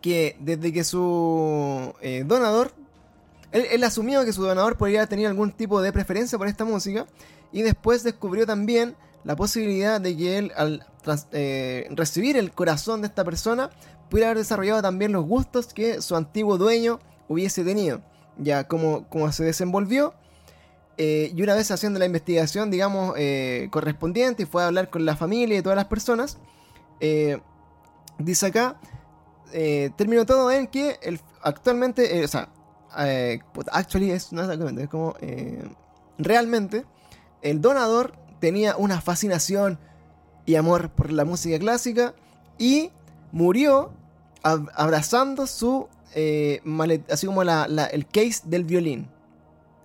Speaker 1: que desde que su eh, donador, él, asumió que su donador podría tener algún tipo de preferencia por esta música y después descubrió también la posibilidad de que él al recibir el corazón de esta persona pudiera haber desarrollado también los gustos que su antiguo dueño hubiese tenido. Ya como, como se desenvolvió. eh, y una vez haciendo la investigación, digamos, eh, correspondiente, fue a hablar con la familia y todas las personas, eh, dice acá, eh, terminó todo en que el, actualmente, o sea, actually es, no es actualmente, es como, realmente, el donador tenía una fascinación y amor por la música clásica y murió ab- abrazando su eh, malet- así como la- la- el case del violín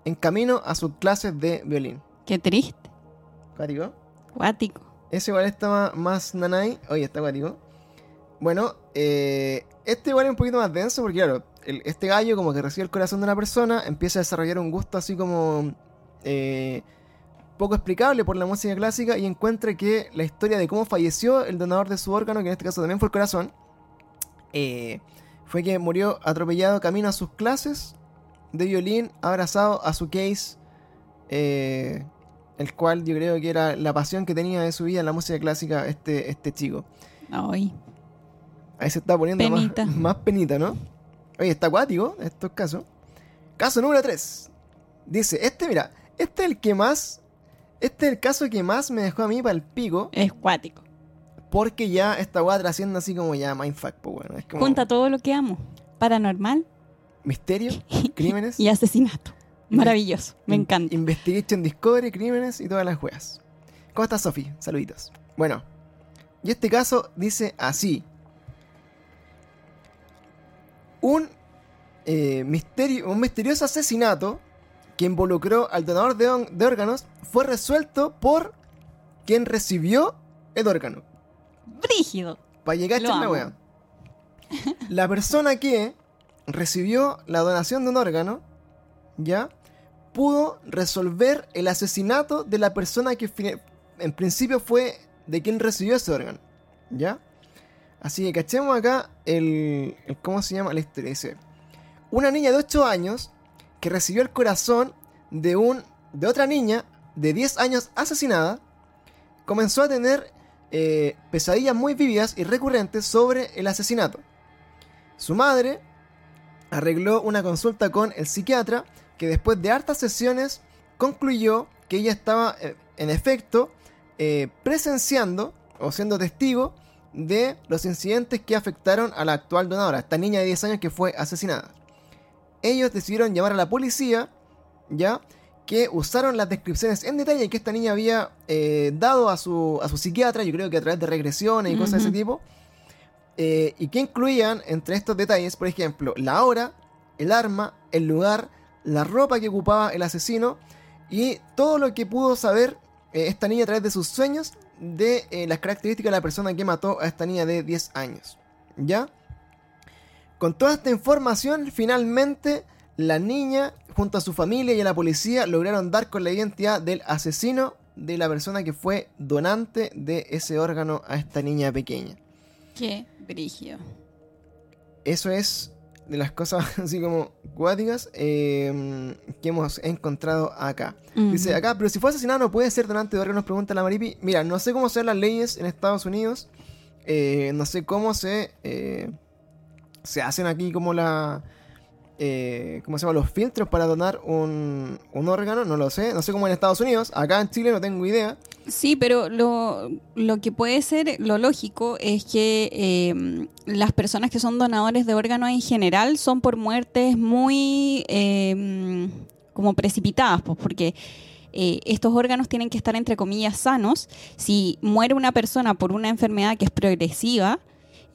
Speaker 1: en camino a sus clases de violín.
Speaker 2: Qué triste,
Speaker 1: ¿Cuático?
Speaker 2: cuático.
Speaker 1: Ese igual está más nanay. Oye, está cuático. Bueno, eh, este igual es un poquito más denso porque, claro, el- este gallo como que recibe el corazón de una persona, empieza a desarrollar un gusto así como eh, poco explicable por la música clásica y encuentra que la historia de cómo falleció el donador de su órgano, que en este caso también fue el corazón, eh, fue que murió atropellado camino a sus clases de violín, abrazado a su case, eh, el cual yo creo que era la pasión que tenía de su vida en la música clásica este, este chico.
Speaker 2: Ay,
Speaker 1: Ahí se está poniendo más-
Speaker 2: Penita.
Speaker 1: Más, penita, ¿no? Oye, está acuático estos casos. Caso número 3. Dice, este, mira, este es el que más... Este es el caso que más me dejó a mí para el pico,
Speaker 2: es cuático.
Speaker 1: Porque ya esta weá trasciende así como ya mindfuck, pues bueno. Es como
Speaker 2: Junta todo lo que amo. Paranormal
Speaker 1: misterio, crímenes,
Speaker 2: y asesinato. Maravilloso, me encanta.
Speaker 1: Investigation Discovery, crímenes y todas las weas. ¿Cómo estás, Sofi? Saluditos. Bueno, y este caso dice así. Un, eh, misterio, un misterioso asesinato que involucró al donador de, de órganos fue resuelto por quien recibió el órgano.
Speaker 2: Brígido.
Speaker 1: Para llegar a
Speaker 2: Lo
Speaker 1: echar la persona que recibió la donación de un órgano, ya, pudo resolver el asesinato de la persona que en principio fue de quien recibió ese órgano, ya. Así que cachemos acá el, el- ¿Cómo se llama la historia? Dice: Una niña de 8 años que recibió el corazón de, un, de otra niña de 10 años asesinada comenzó a tener eh, pesadillas muy vívidas y recurrentes sobre el asesinato. Su madre arregló una consulta con el psiquiatra que después de hartas sesiones concluyó que ella estaba eh, en efecto eh, presenciando o siendo testigo de los incidentes que afectaron a la actual donadora, esta niña de 10 años que fue asesinada. Ellos decidieron llamar a la policía, ¿ya? Que usaron las descripciones en detalle que esta niña había eh, dado a su, a su psiquiatra, yo creo que a través de regresiones y cosas de ese tipo, eh, y que incluían entre estos detalles, por ejemplo, la hora, el arma, el lugar, la ropa que ocupaba el asesino y todo lo que pudo saber eh, esta niña a través de sus sueños de las características de la persona que mató a esta niña de 10 años. ¿Ya? Con toda esta información, finalmente la niña, junto a su familia y a la policía, lograron dar con la identidad del asesino de la persona que fue donante de ese órgano a esta niña pequeña.
Speaker 2: Qué brígido.
Speaker 1: Eso es de las cosas así como cuáticas eh, que hemos encontrado acá. Dice acá, pero si fue asesinado no puede ser donante de órganos, pregunta la Maripi. Mira, no sé cómo son las leyes en Estados Unidos. eh, no sé cómo se, eh, se hacen aquí como la... eh, ¿Cómo se llama? Los filtros para donar un, órgano, no lo sé. No sé cómo en Estados Unidos. Acá en Chile no tengo idea.
Speaker 2: Sí, pero lo, que puede ser lo lógico es que eh, las personas que son donadores de órganos en general son por muertes muy eh, como precipitadas, pues porque eh, estos órganos tienen que estar entre comillas sanos. Si muere una persona por una enfermedad que es progresiva,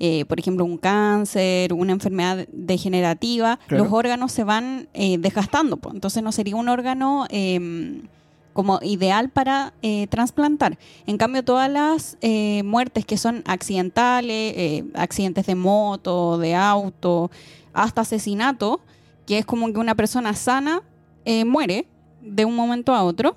Speaker 2: eh, por ejemplo un cáncer, una enfermedad degenerativa,
Speaker 1: Claro.
Speaker 2: los órganos se van eh, desgastando. pues. Entonces no sería un órgano... eh, como ideal para eh, trasplantar. En cambio, todas las eh, muertes que son accidentales, eh, accidentes de moto, de auto, hasta asesinato, que es como que una persona sana eh, muere de un momento a otro,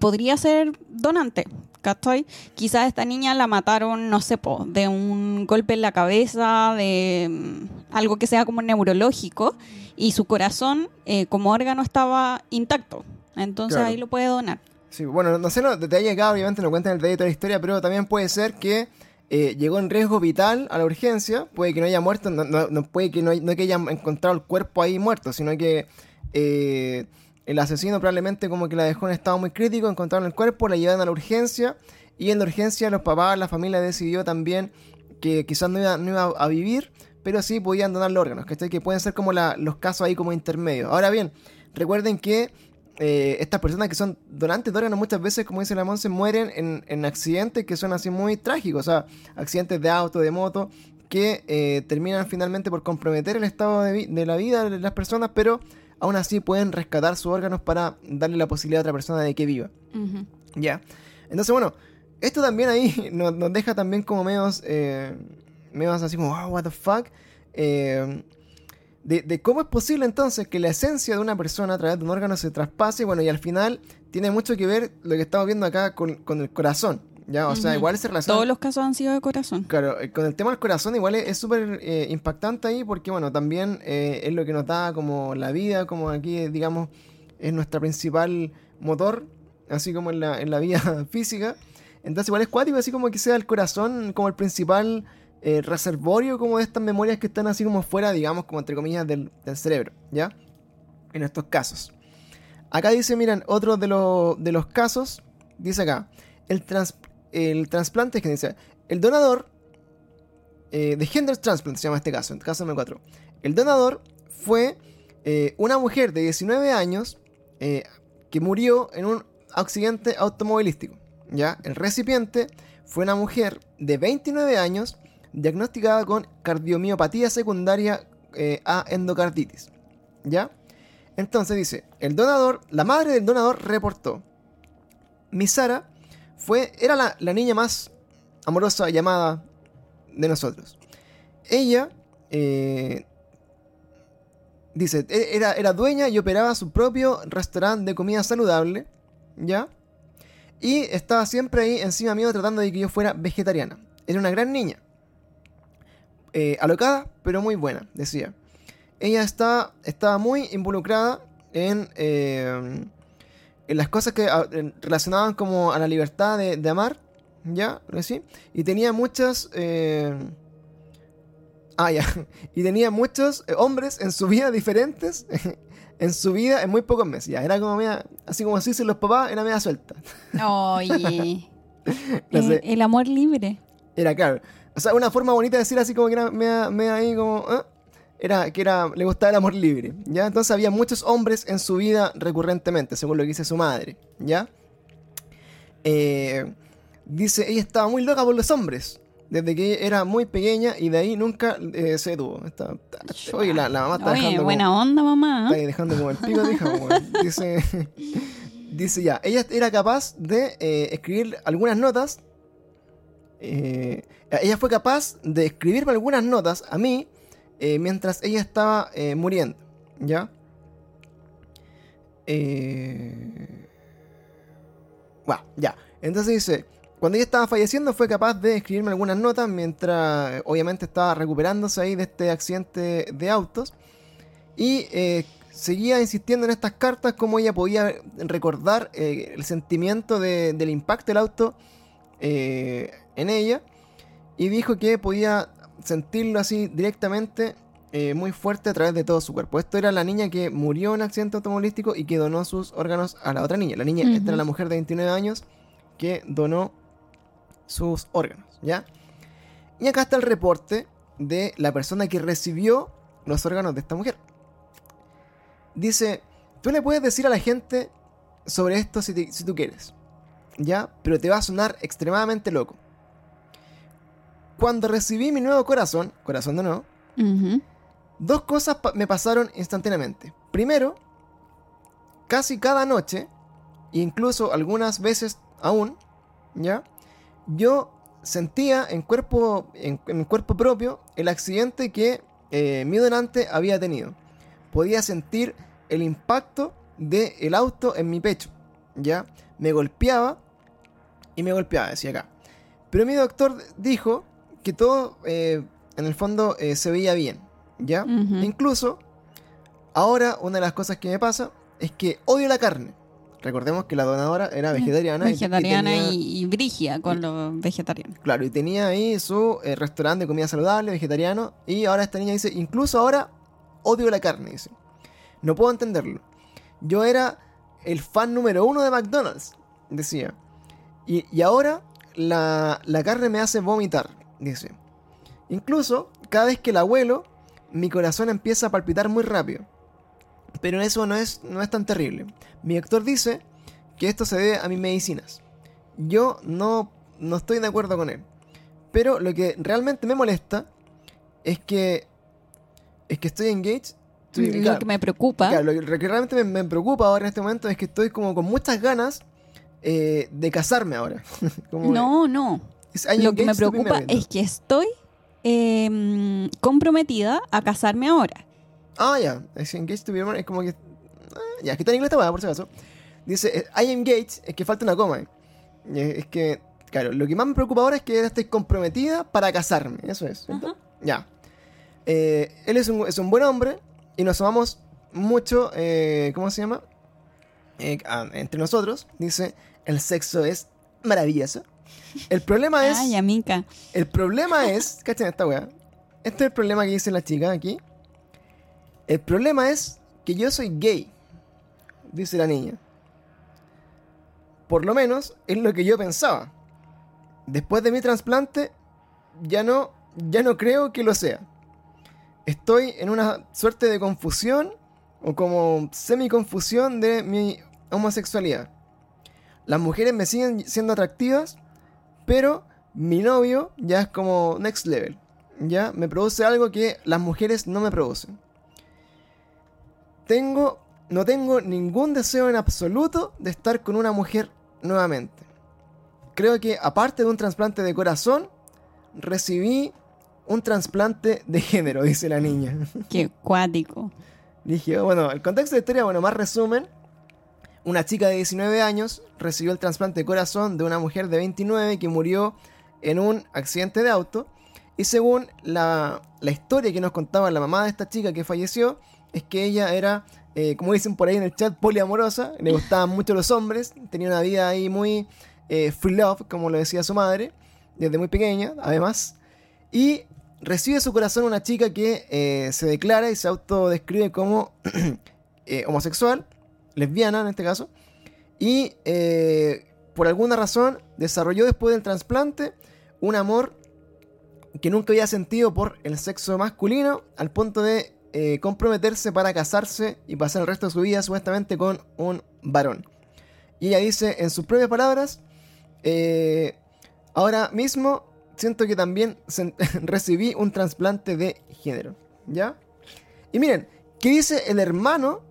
Speaker 2: podría ser donante. ¿Cachai? Quizás esta niña la mataron, no sé, po, de un golpe en la cabeza, de mm, algo que sea como neurológico, y su corazón eh, como órgano estaba intacto. Entonces
Speaker 1: Claro.
Speaker 2: ahí lo puede donar.
Speaker 1: Sí, bueno, no sé los detalles acá, obviamente no cuentan el detalle de toda la historia, pero también puede ser que eh, llegó en riesgo vital a la urgencia, puede que no haya muerto, no, no- no puede que no, no que haya encontrado el cuerpo ahí muerto, sino que eh, el asesino probablemente como que la dejó en estado muy crítico, encontraron el cuerpo, la llevaron a la urgencia y en la urgencia los papás, la familia decidió también que quizás no iba, no a vivir, pero sí podían donar los órganos, ¿cachai? Que pueden ser como la- los casos ahí como intermedios. Ahora bien, recuerden que eh, estas personas que son donantes de órganos muchas veces, como dice la Monse, mueren en, en accidentes que son así muy trágicos, o sea, accidentes de auto, de moto, que eh, terminan finalmente por comprometer el estado de, de la vida de las personas, pero aún así pueden rescatar sus órganos para darle la posibilidad a otra persona de que viva. Ya. Entonces, bueno, esto también ahí nos, nos deja también como medios, eh, medios así como, wow, what the fuck. eh, de, de cómo es posible entonces que la esencia de una persona a través de un órgano se traspase. Bueno, y al final tiene mucho que ver lo que estamos viendo acá con, con el corazón. ¿Ya? O sea, igual se relaciona.
Speaker 2: Todos los casos han sido de corazón.
Speaker 1: Claro, eh, con el tema del corazón igual es súper eh, impactante ahí porque, bueno, también eh, es lo que nos da como la vida, como aquí, digamos, es nuestra principal motor, así como en la, en la vida física. Entonces igual es cuático, así como que sea el corazón como el principal eh, reservorio como de estas memorias que están así como fuera, digamos, como entre comillas, del, del cerebro, ¿ya? En estos casos. Acá dice, miren, otro de, los- de los casos, dice acá, el, trans- el trasplante, que dice, el donador, eh, de gender transplant se llama este caso, en el caso M4. El donador fue eh, una mujer de 19 años eh, que murió en un accidente automovilístico. ¿ya? El recipiente fue una mujer de 29 años diagnosticada con cardiomiopatía secundaria a endocarditis. ¿Ya? Entonces dice, el donador, la madre del donador reportó, mi Sara fue, era la, la niña más amorosa llamada de nosotros. Ella, eh, dice, e- era, era dueña y operaba su propio restaurante de comida saludable, ¿ya? Y estaba siempre ahí encima mío tratando de que yo fuera vegetariana. Era una gran niña. Eh, alocada, pero muy buena, decía. Ella estaba muy involucrada en, eh, en las cosas que ah, en- relacionaban como a la libertad de, de amar, ¿ya? ¿Sí? Y tenía muchas... eh, Ah, ya. Y tenía muchos eh, hombres en su vida diferentes. en su vida en muy pocos meses. Ya, era como media, así como se dicen los papás, era media suelta.
Speaker 2: Oye.
Speaker 1: No.
Speaker 2: Eh, el amor libre.
Speaker 1: Era claro. O sea, una forma bonita de decir así como que era me, me ahí como... ¿eh? Era que era, le gustaba el amor libre, ¿ya? Entonces había muchos hombres en su vida recurrentemente, según lo que dice su madre, ¿ya? Eh, dice, ella estaba muy loca por los hombres, desde que era muy pequeña y de ahí nunca eh, se detuvo. Está- está- oye, la, la mamá está
Speaker 2: Oye,
Speaker 1: dejando como-
Speaker 2: buena onda, mamá.
Speaker 1: Está ahí dejando como el pico de hija. Dice, dice ya, ella era capaz de eh, escribir algunas notas. eh, ella fue capaz de escribirme algunas notas a mí eh, mientras ella estaba eh, muriendo. ¿Ya? Eh, bueno, ya. Entonces dice, cuando ella estaba falleciendo fue capaz de escribirme algunas notas mientras eh, obviamente estaba recuperándose ahí de este accidente de autos. Y seguía insistiendo en estas cartas cómo ella podía recordar el sentimiento de- del impacto del auto en ella. Y dijo que podía sentirlo así directamente eh, muy fuerte a través de todo su cuerpo. Esto era la niña que murió en un accidente automovilístico y que donó sus órganos a la otra niña. La niña, esta
Speaker 2: Ujú.
Speaker 1: era la mujer de 29 años que donó sus órganos, ¿ya? Y acá está el reporte de la persona que recibió los órganos de esta mujer. Dice, tú le puedes decir a la gente sobre esto si, te- si tú quieres, ¿ya? Pero te va a sonar extremadamente loco. Cuando recibí mi nuevo corazón, corazón de nuevo, dos cosas pa- me pasaron instantáneamente. Primero, casi cada noche, e incluso algunas veces aún, ¿ya? Yo sentía en cuerpo, en, en mi cuerpo propio el accidente que eh, mi donante había tenido. Podía sentir el impacto del auto en mi pecho, ¿ya? Me golpeaba y me golpeaba, decía acá. Pero mi doctor dijo que todo, eh, en el fondo, eh, se veía bien, ¿ya? Incluso, ahora una de las cosas que me pasa es que odio la carne. Recordemos que la donadora era vegetariana. y- y
Speaker 2: Vegetariana
Speaker 1: tenía-
Speaker 2: y, y brigia con los vegetarianos.
Speaker 1: Claro, y tenía ahí su eh, restaurante de comida saludable, vegetariano. Y ahora esta niña dice, incluso ahora odio la carne, dice. No puedo entenderlo. Yo era el fan número uno de McDonald's, decía. Y, y ahora la, la carne me hace vomitar, dice. Incluso cada vez que la huelo, mi corazón empieza a palpitar muy rápido. Pero eso no es, no es tan terrible. Mi doctor dice que esto se debe a mis medicinas. Yo no, no estoy de acuerdo con él. Pero lo que realmente me molesta es que es que estoy engaged. Estoy,
Speaker 2: lo
Speaker 1: claro,
Speaker 2: que me preocupa.
Speaker 1: claro, lo que realmente me, me preocupa ahora en este momento es que estoy como con muchas ganas eh, de casarme ahora. Como,
Speaker 2: no, no. Lo que me preocupa es que estoy em, comprometida a casarme ahora.
Speaker 1: Ah, ya. Es engaged to be married. Es como que. ah, ya, que está en inglés esta por si acaso. Dice, eh, I am engaged, es que falta una coma. eh. Es que, claro, lo que más me preocupa ahora es que estoy comprometida para casarme. Eso es. Ya. Eh, él es un, es un buen hombre y nos amamos mucho. eh, ¿Cómo se llama? Ah, entre nosotros. Dice, el sexo es maravilloso. El problema es.
Speaker 2: Ay, amica.
Speaker 1: El problema es, cachen esta weá. Este es el problema que dice la chica aquí. El problema es que yo soy gay, dice la niña. Por lo menos es lo que yo pensaba. Después de mi trasplante, ya no, ya no creo que lo sea. Estoy en una suerte de confusión o como semi-confusión de mi homosexualidad. Las mujeres me siguen siendo atractivas, pero mi novio ya es como next level. Ya me produce algo que las mujeres no me producen. Tengo, no tengo ningún deseo en absoluto de estar con una mujer nuevamente. Creo que aparte de un trasplante de corazón, recibí un trasplante de género, dice la niña.
Speaker 2: Qué cuático.
Speaker 1: Dije, oh, bueno, el contexto de la historia, bueno, más resumen. Una chica de 19 años recibió el trasplante de corazón de una mujer de 29 que murió en un accidente de auto. Y según la, la historia que nos contaba la mamá de esta chica que falleció, es que ella era, eh, como dicen por ahí en el chat, poliamorosa, le gustaban mucho los hombres, tenía una vida ahí muy eh, free love, como lo decía su madre, desde muy pequeña, además. Y recibe su corazón una chica que eh, se declara y se autodescribe como eh, homosexual, lesbiana en este caso, y eh, por alguna razón desarrolló después del trasplante un amor que nunca había sentido por el sexo masculino al punto de eh, comprometerse para casarse y pasar el resto de su vida supuestamente con un varón. Y ella dice en sus propias palabras, eh, ahora mismo siento que también recibí un trasplante de género. ¿Ya? Y miren, ¿qué dice el hermano?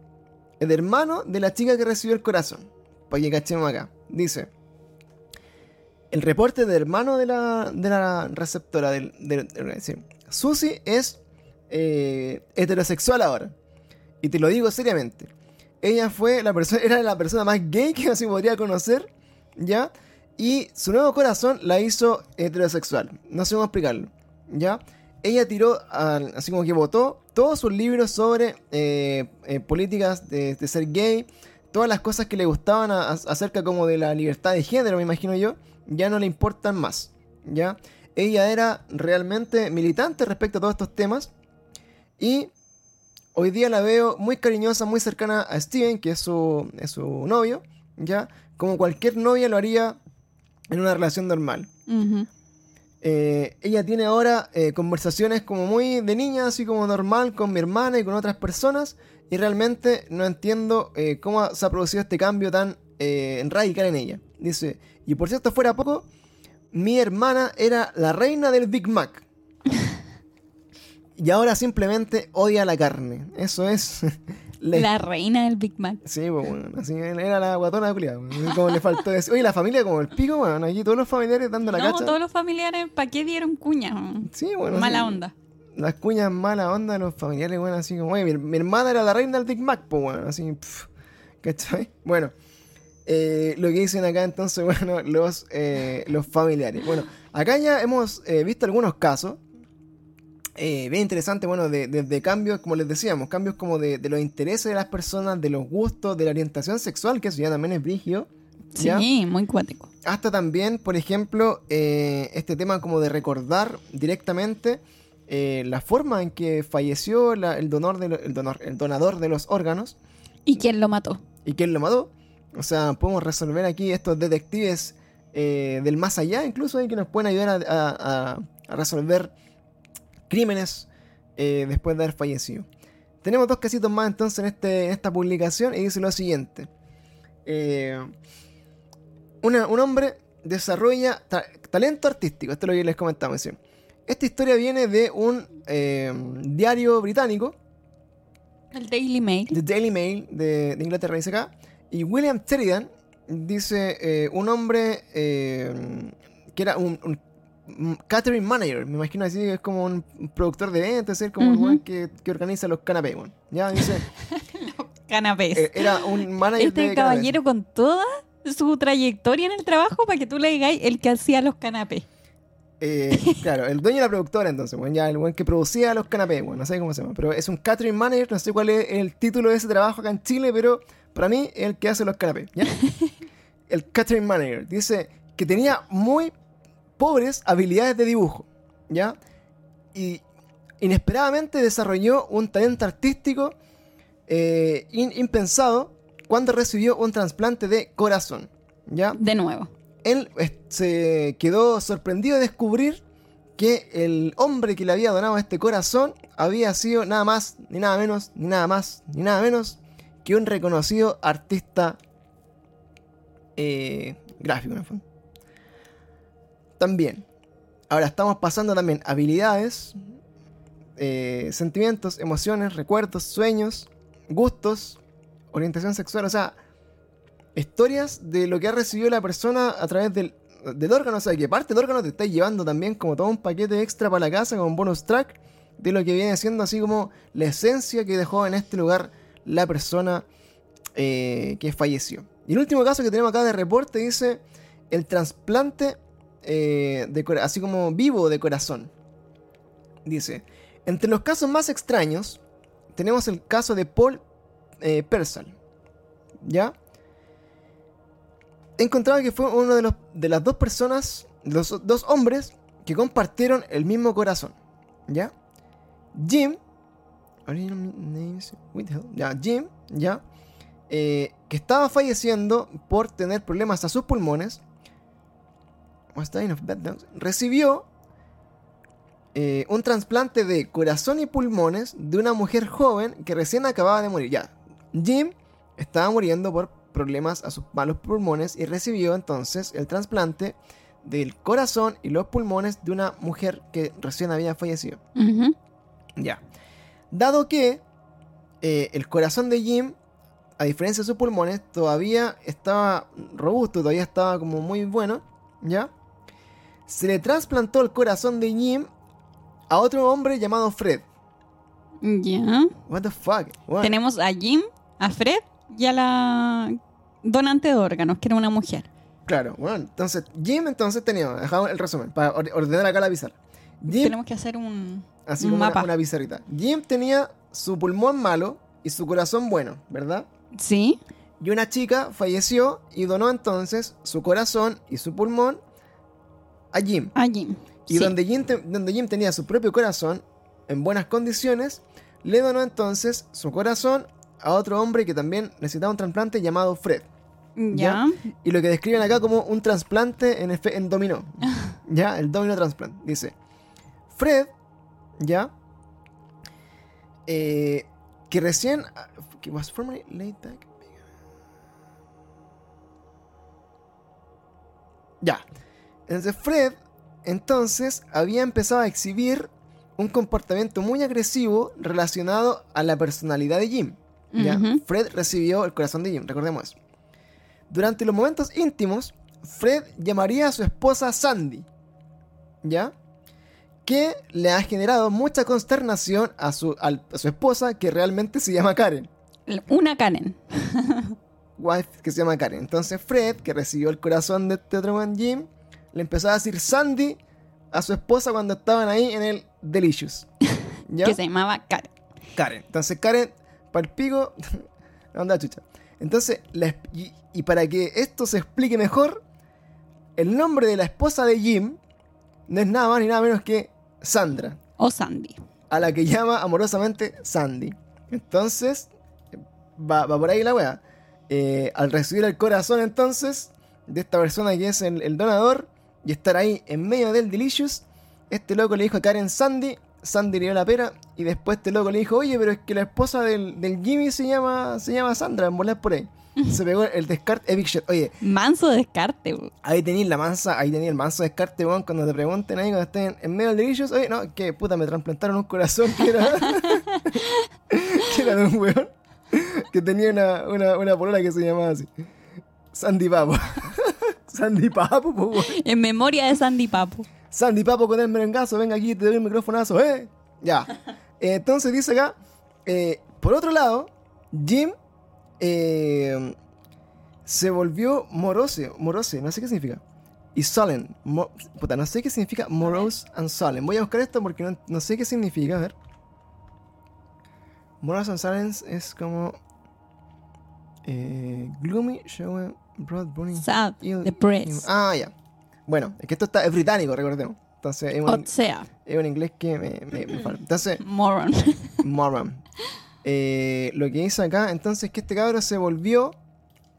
Speaker 1: El hermano de la chica que recibió el corazón. Para que cachemos acá. Dice, el reporte del hermano de la, de la receptora del, Susi es eh, heterosexual ahora. Y te lo digo seriamente. Ella fue la persona, era la persona más gay que así podría conocer, ¿ya? Y su nuevo corazón la hizo heterosexual. No sé cómo explicarlo, ¿ya? Ella tiró, así como que votó todos sus libros sobre eh, eh, políticas de, ser gay, todas las cosas que le gustaban acerca como de la libertad de género, me imagino yo ya no le importan más. ¿ya? Ella era realmente militante respecto a todos estos temas. Y hoy día la veo muy cariñosa, muy cercana a Steven, que es su, es su novio. ¿ya? Como cualquier novia lo haría en una relación normal. Eh, ella tiene ahora eh, conversaciones como muy de niña, así como normal, con mi hermana y con otras personas. Y realmente no entiendo eh, cómo se ha producido este cambio tan radical en ella. Dice, y por cierto, fuera poco, mi hermana era la reina del Big Mac. y ahora simplemente odia la carne. Eso es.
Speaker 2: La reina del Big Mac.
Speaker 1: Sí, pues, bueno, así era la guatona de culiado. Como le faltó decir. Oye, la familia como el pico, bueno, aquí todos los familiares dando la
Speaker 2: no, todos los familiares, ¿para qué dieron cuñas?
Speaker 1: Sí, bueno.
Speaker 2: Mala onda.
Speaker 1: Las cuñas mala onda, los familiares, bueno, así como, oye, mi, hermana era la reina del Big Mac, pues, bueno, así, pff, ¿cachai? Bueno. Eh, lo que dicen acá entonces, bueno, los, eh, los familiares. Bueno, acá ya hemos eh, visto algunos casos. Bien interesante, bueno, de, cambios, como les decíamos, cambios como de, los intereses de las personas, de los gustos, de la orientación sexual, que eso ya también es brigio.
Speaker 2: Sí, muy cuático.
Speaker 1: Hasta también, por ejemplo, este tema como de recordar directamente la forma en que falleció el, donor el, donor, el donador de los órganos.
Speaker 2: ¿Y quién lo mató?
Speaker 1: ¿Y quién lo mató? O sea, podemos resolver aquí estos detectives eh, del más allá, incluso, que nos pueden ayudar a, resolver crímenes eh, después de haber fallecido. Tenemos dos casitos más entonces en, este, en esta publicación y dice lo siguiente. Eh, un hombre desarrolla talento artístico, esto es lo que les comentamos. Esta historia viene de un diario británico.
Speaker 2: El Daily Mail.
Speaker 1: The Daily Mail de, de Inglaterra, dice acá. Y William Sheridan dice eh, un hombre eh, que era un, catering manager, me imagino así, es como un productor de eventos, es como un que, que, organiza los canapés, ya dice.
Speaker 2: los canapés.
Speaker 1: Eh, era un manager
Speaker 2: este caballero con toda su trayectoria en el trabajo para que tú le digáis el que hacía los canapés.
Speaker 1: claro, el dueño de la productora entonces, bueno, ya el buen que producía los canapés, bueno, no sé cómo se llama, pero es un catering manager, no sé cuál es el título de ese trabajo acá en Chile, pero para mí, el que hace los canapés, ¿ya? el catering manager dice que tenía muy pobres habilidades de dibujo, ¿ya? Y inesperadamente desarrolló un talento artístico eh, impensado cuando recibió un trasplante de corazón, ¿ya?
Speaker 2: De nuevo.
Speaker 1: Él se quedó sorprendido de descubrir que el hombre que le había donado este corazón había sido nada más, ni nada menos, ni nada más, ni nada menos que un reconocido artista eh, gráfico, en También. Ahora estamos pasando también habilidades, eh, sentimientos, emociones, recuerdos, sueños, gustos, orientación sexual, o sea, historias de lo que ha recibido la persona a través del, del órgano, o sea, que parte del órgano te está llevando también como todo un paquete extra para la casa, como un bonus track de lo que viene siendo así como la esencia que dejó en este lugar la persona eh, que falleció. Y el último caso que tenemos acá de reporte dice el trasplante eh, así como vivo de corazón. Dice, entre los casos más extraños tenemos el caso de Paul eh, Persal. ¿Ya? He encontrado que fue uno de, los, de las dos personas, los dos hombres que compartieron el mismo corazón. ¿Ya? Jim ya, Jim, ya, eh, que estaba falleciendo por tener problemas a sus pulmones, recibió eh, un trasplante de corazón y pulmones de una mujer joven que recién acababa de morir. Ya, Jim estaba muriendo por problemas a sus malos pulmones y recibió entonces el trasplante del corazón y los pulmones de una mujer que recién había fallecido. Ya. Dado que eh, el corazón de Jim, a diferencia de sus pulmones, todavía estaba robusto, todavía estaba como muy bueno, ¿ya? Se le trasplantó el corazón de Jim a otro hombre llamado Fred.
Speaker 2: Ya.
Speaker 1: What the fuck? What?
Speaker 2: Tenemos a Jim, a Fred y a la donante de órganos, que era una mujer.
Speaker 1: Claro, bueno, entonces Jim entonces tenía, dejamos el resumen, para or- ordenar acá la pizarra. Jim,
Speaker 2: Tenemos que hacer un,
Speaker 1: así
Speaker 2: un
Speaker 1: como una,
Speaker 2: mapa.
Speaker 1: una pizarrita. Jim tenía su pulmón malo y su corazón bueno, ¿verdad?
Speaker 2: Sí.
Speaker 1: Y una chica falleció y donó entonces su corazón y su pulmón a Jim.
Speaker 2: A Jim.
Speaker 1: Y
Speaker 2: Sí.
Speaker 1: donde, Jim te- donde Jim tenía su propio corazón en buenas condiciones, le donó entonces su corazón a otro hombre que también necesitaba un trasplante llamado Fred.
Speaker 2: Ya.
Speaker 1: Y lo que describen acá como un trasplante en, efe- en dominó. ya, el domino trasplante. Dice, Fred, ya, eh, que recién, que was formerly laid back. Ya. Entonces Fred, entonces, había empezado a exhibir un comportamiento muy agresivo relacionado a la personalidad de Jim. ¿ya? Fred recibió el corazón de Jim, recordemos eso. Durante los momentos íntimos, Fred llamaría a su esposa Sandy, ¿ya? Que le ha generado mucha consternación a su, a su esposa, que realmente se llama Karen.
Speaker 2: Una Karen.
Speaker 1: Wife que se llama Karen. Entonces Fred, que recibió el corazón de este otro Jim, le empezó a decir Sandy a su esposa cuando estaban ahí en el Delicious. ¿Ya?
Speaker 2: Que se llamaba Karen.
Speaker 1: Karen. Entonces Karen, palpico, anda chucha. Entonces, la esp- y, y para que esto se explique mejor, el nombre de la esposa de Jim no es nada más ni nada menos que Sandra,
Speaker 2: O Sandy.
Speaker 1: a la que llama amorosamente Sandy. Entonces, va, va por ahí la wea. Eh, al recibir el corazón entonces de esta persona que es el, el donador y estar ahí en medio del Delicious, este loco le dijo a Karen Sandy, Sandy le dio la pera y después este loco le dijo, oye, pero es que la esposa del, del Jimmy se llama, se llama Sandra, en volar por ahí. Se pegó el descarte Epic Shit. Oye,
Speaker 2: Manso descarte. bo.
Speaker 1: ahí tenéis la mansa, ahí tenéis el manso descarte, weón, cuando te pregunten ahí, cuando estén en medio del Delicious, oye, no, que puta, me trasplantaron un corazón que era, que era de un weón, que tenía una, una, una polola que se llamaba así. Sandy Papo. Sandy Papo, po.
Speaker 2: En memoria de Sandy Papo.
Speaker 1: Sandy Papo con el merengazo, venga aquí, te doy el microfonazo, ¿eh? Ya. Entonces dice acá, eh, por otro lado, Jim eh, se volvió morose, morose, no sé qué significa. Y solemn, mo- puta, no sé qué significa morose and solemn. Voy a buscar esto porque no, no sé qué significa, a ver. Morose and solemn es como eh, gloomy, showing, broad, burning,
Speaker 2: Sad.
Speaker 1: ill-
Speaker 2: Depressed.
Speaker 1: Ah, ya. Bueno, es que esto está, es británico, recordemos. Entonces, es un,
Speaker 2: O sea,
Speaker 1: es un inglés que me, me- me falta. Entonces,
Speaker 2: moron.
Speaker 1: moron. Eh, lo que hizo acá, entonces, que este cabro se volvió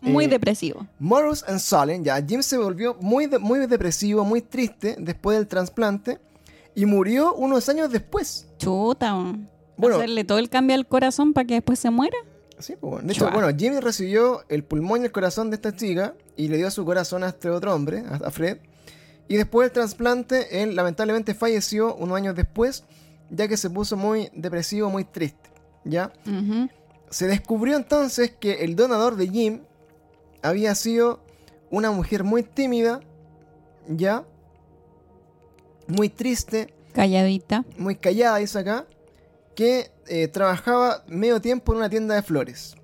Speaker 2: Muy
Speaker 1: Eh,
Speaker 2: depresivo.
Speaker 1: Morose and Solemn, ya. Jim se volvió muy, de- muy depresivo, muy triste después del trasplante y murió unos años después.
Speaker 2: Chuta.
Speaker 1: Bueno,
Speaker 2: Hacerle todo el cambio al corazón para que después se muera.
Speaker 1: Sí, pues, bueno. De hecho,
Speaker 2: Chua.
Speaker 1: bueno, Jimmy recibió el pulmón y el corazón de esta chica y le dio su corazón a este otro hombre, a, Fred. Y después del trasplante, él lamentablemente falleció unos años después, ya que se puso muy depresivo, muy triste. ¿Ya? Se descubrió entonces que el donador de Jim había sido una mujer muy tímida, ¿ya? Muy triste,
Speaker 2: Calladita.
Speaker 1: muy callada, dice acá, que eh, trabajaba medio tiempo en una tienda de flores.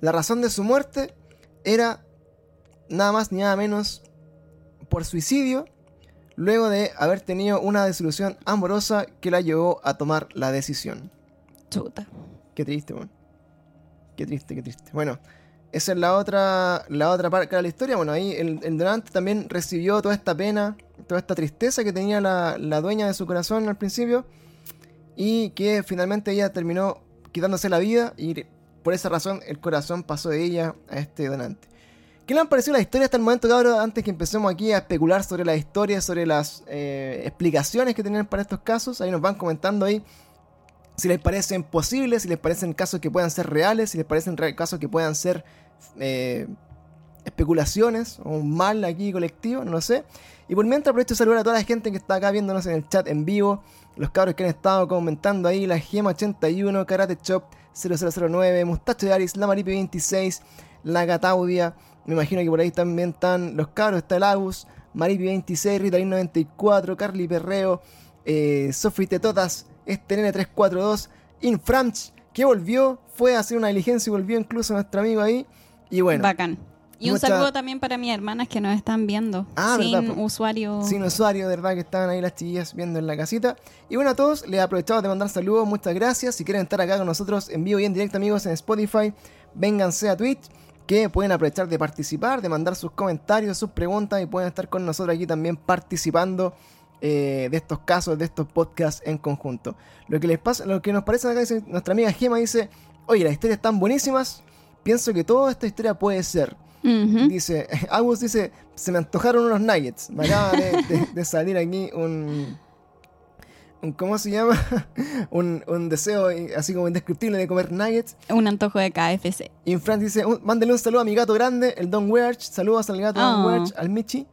Speaker 1: La razón de su muerte era nada más ni nada menos por suicidio, luego de haber tenido una desilusión amorosa que la llevó a tomar la decisión.
Speaker 2: Chuta.
Speaker 1: Qué triste, weón. Qué triste, qué triste. Bueno, esa es la otra, la otra parte de la historia. Bueno, ahí el, el donante también recibió toda esta pena, toda esta tristeza que tenía la, la dueña de su corazón al principio. Y que finalmente ella terminó quitándose la vida. Y por esa razón el corazón pasó de ella a este donante. ¿Qué le han parecido la historia hasta el momento, cabrón? Antes que empecemos aquí a especular sobre la historia, sobre las eh, explicaciones que tienen para estos casos, ahí nos van comentando ahí si les parecen posibles, si les parecen casos que puedan ser reales, si les parecen casos que puedan ser eh, especulaciones o un mal aquí colectivo, no lo sé. Y por mientras aprovecho de saludar a toda la gente que está acá viéndonos en el chat en vivo, los cabros que han estado comentando ahí, la Gema 81, Karate Chop 0009, Mustacho de Aris, la Maripi 26, la Gataudia, me imagino que por ahí también están los cabros, está el Agus, Maripi 26, Ritalin 94, Carly Perreo, eh, Tetotas, este nene 342, Infranch, que volvió, fue a hacer una diligencia y volvió incluso nuestro amigo ahí. Y bueno.
Speaker 2: Bacán. Y un saludo también para mis hermanas que nos están viendo. Ah, sin usuario.
Speaker 1: Sin usuario, de verdad, que estaban ahí las chiquillas viendo en la casita. Y bueno, a todos les aprovechado de mandar saludos, muchas gracias. Si quieren estar acá con nosotros en vivo y en directo, amigos, en Spotify, vénganse a Twitch, que pueden aprovechar de participar, de mandar sus comentarios, sus preguntas y pueden estar con nosotros aquí también participando eh, de estos casos, de estos podcasts en conjunto. Lo que les pasa, lo que nos parece acá, dice, nuestra amiga Gema dice, oye, las historias están buenísimas, pienso que toda esta historia puede ser. Dice, Agus dice, se me antojaron unos nuggets. Me acaba de, salir aquí un, un, ¿cómo se llama? un, un, deseo así como indescriptible de comer nuggets.
Speaker 2: Un antojo de KFC.
Speaker 1: Y Fran dice, mándele un saludo a mi gato grande, el Don Werch. Saludos al gato Don oh. Werch, al Michi.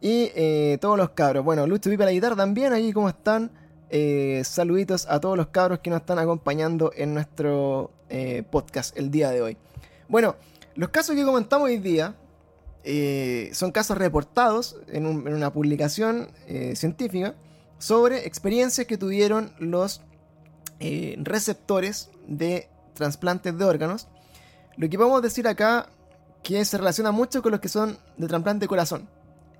Speaker 1: Y eh, todos los cabros. Bueno, Lucho Pipa la guitarra también, ahí como están. Eh, saluditos a todos los cabros que nos están acompañando en nuestro eh, podcast el día de hoy. Bueno, los casos que comentamos hoy día son casos reportados en, una publicación científica sobre experiencias que tuvieron los receptores de trasplantes de órganos. Lo que podemos decir acá que se relaciona mucho con los que son de trasplante de corazón.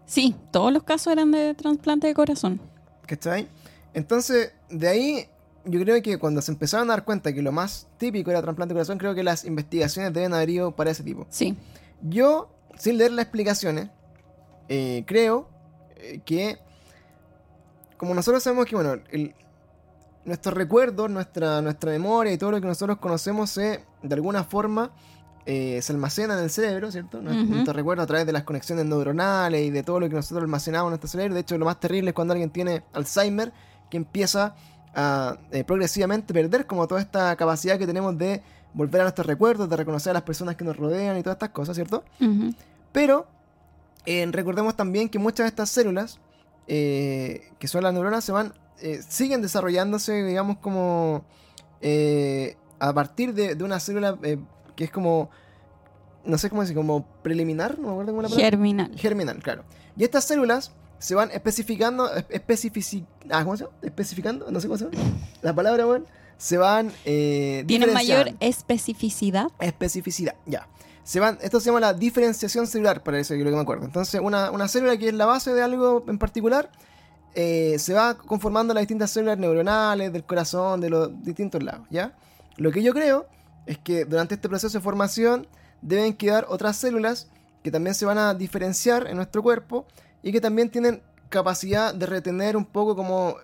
Speaker 2: Sí, todos los casos eran de trasplante de corazón.
Speaker 1: ¿Cachai? Entonces, de ahí yo creo que cuando se empezaron a dar cuenta que lo más típico era trasplante de corazón, creo que las investigaciones deben haber ido para ese tipo.
Speaker 2: Sí.
Speaker 1: Yo, sin leer las explicaciones, eh, creo eh, que, como nosotros sabemos que, bueno, el, nuestros recuerdos, nuestra, nuestra memoria y todo lo que nosotros conocemos se, de alguna forma, eh, se almacena en el cerebro, ¿cierto? Nuestro recuerdo a través de las conexiones neuronales y de todo lo que nosotros almacenamos en nuestro cerebro. De hecho, lo más terrible es cuando alguien tiene Alzheimer, que empieza a eh, progresivamente perder como toda esta capacidad que tenemos de volver a nuestros recuerdos, de reconocer a las personas que nos rodean y todas estas cosas, ¿cierto? Pero eh, recordemos también que muchas de estas células, que son las neuronas, se van, siguen desarrollándose, digamos, como a partir de, de una célula que es como, no sé cómo decir, como preliminar, no me acuerdo cómo la
Speaker 2: palabra. Germinal.
Speaker 1: Germinal, claro. Y estas células se van especificando, especifici ah, ¿cómo se llama? Especificando, no sé cómo se llama. La palabra, bueno, se van... Eh,
Speaker 2: Tienen mayor especificidad.
Speaker 1: Especificidad, ya. Se van, esto se llama la diferenciación celular, para eso es lo que me acuerdo. Entonces, una, una célula que es la base de algo en particular, eh, se va conformando las distintas células neuronales, del corazón, de los distintos lados, ¿ya? Lo que yo creo es que durante este proceso de formación deben quedar otras células que también se van a diferenciar en nuestro cuerpo y que también tienen capacidad de retener un poco como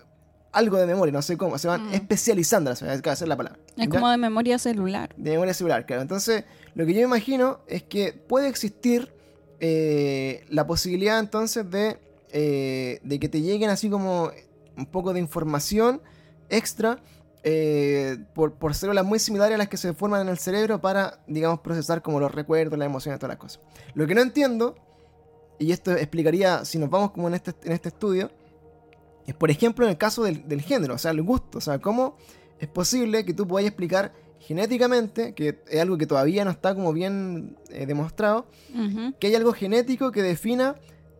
Speaker 1: algo de memoria, no sé cómo, se van mm. especializando, esa es la palabra.
Speaker 2: Es como de memoria celular.
Speaker 1: De memoria celular, claro. Entonces, lo que yo imagino es que puede existir eh, la posibilidad entonces de, eh, de que te lleguen así como un poco de información extra eh, por, por, células muy similares a las que se forman en el cerebro para, digamos, procesar como los recuerdos, las emociones, todas las cosas. Lo que no entiendo, y esto explicaría si nos vamos como en este, en este estudio, es por ejemplo en el caso del, género, o sea, el gusto, o sea, cómo es posible que tú puedas explicar genéticamente, que es algo que todavía no está como bien eh, demostrado, que hay algo genético que defina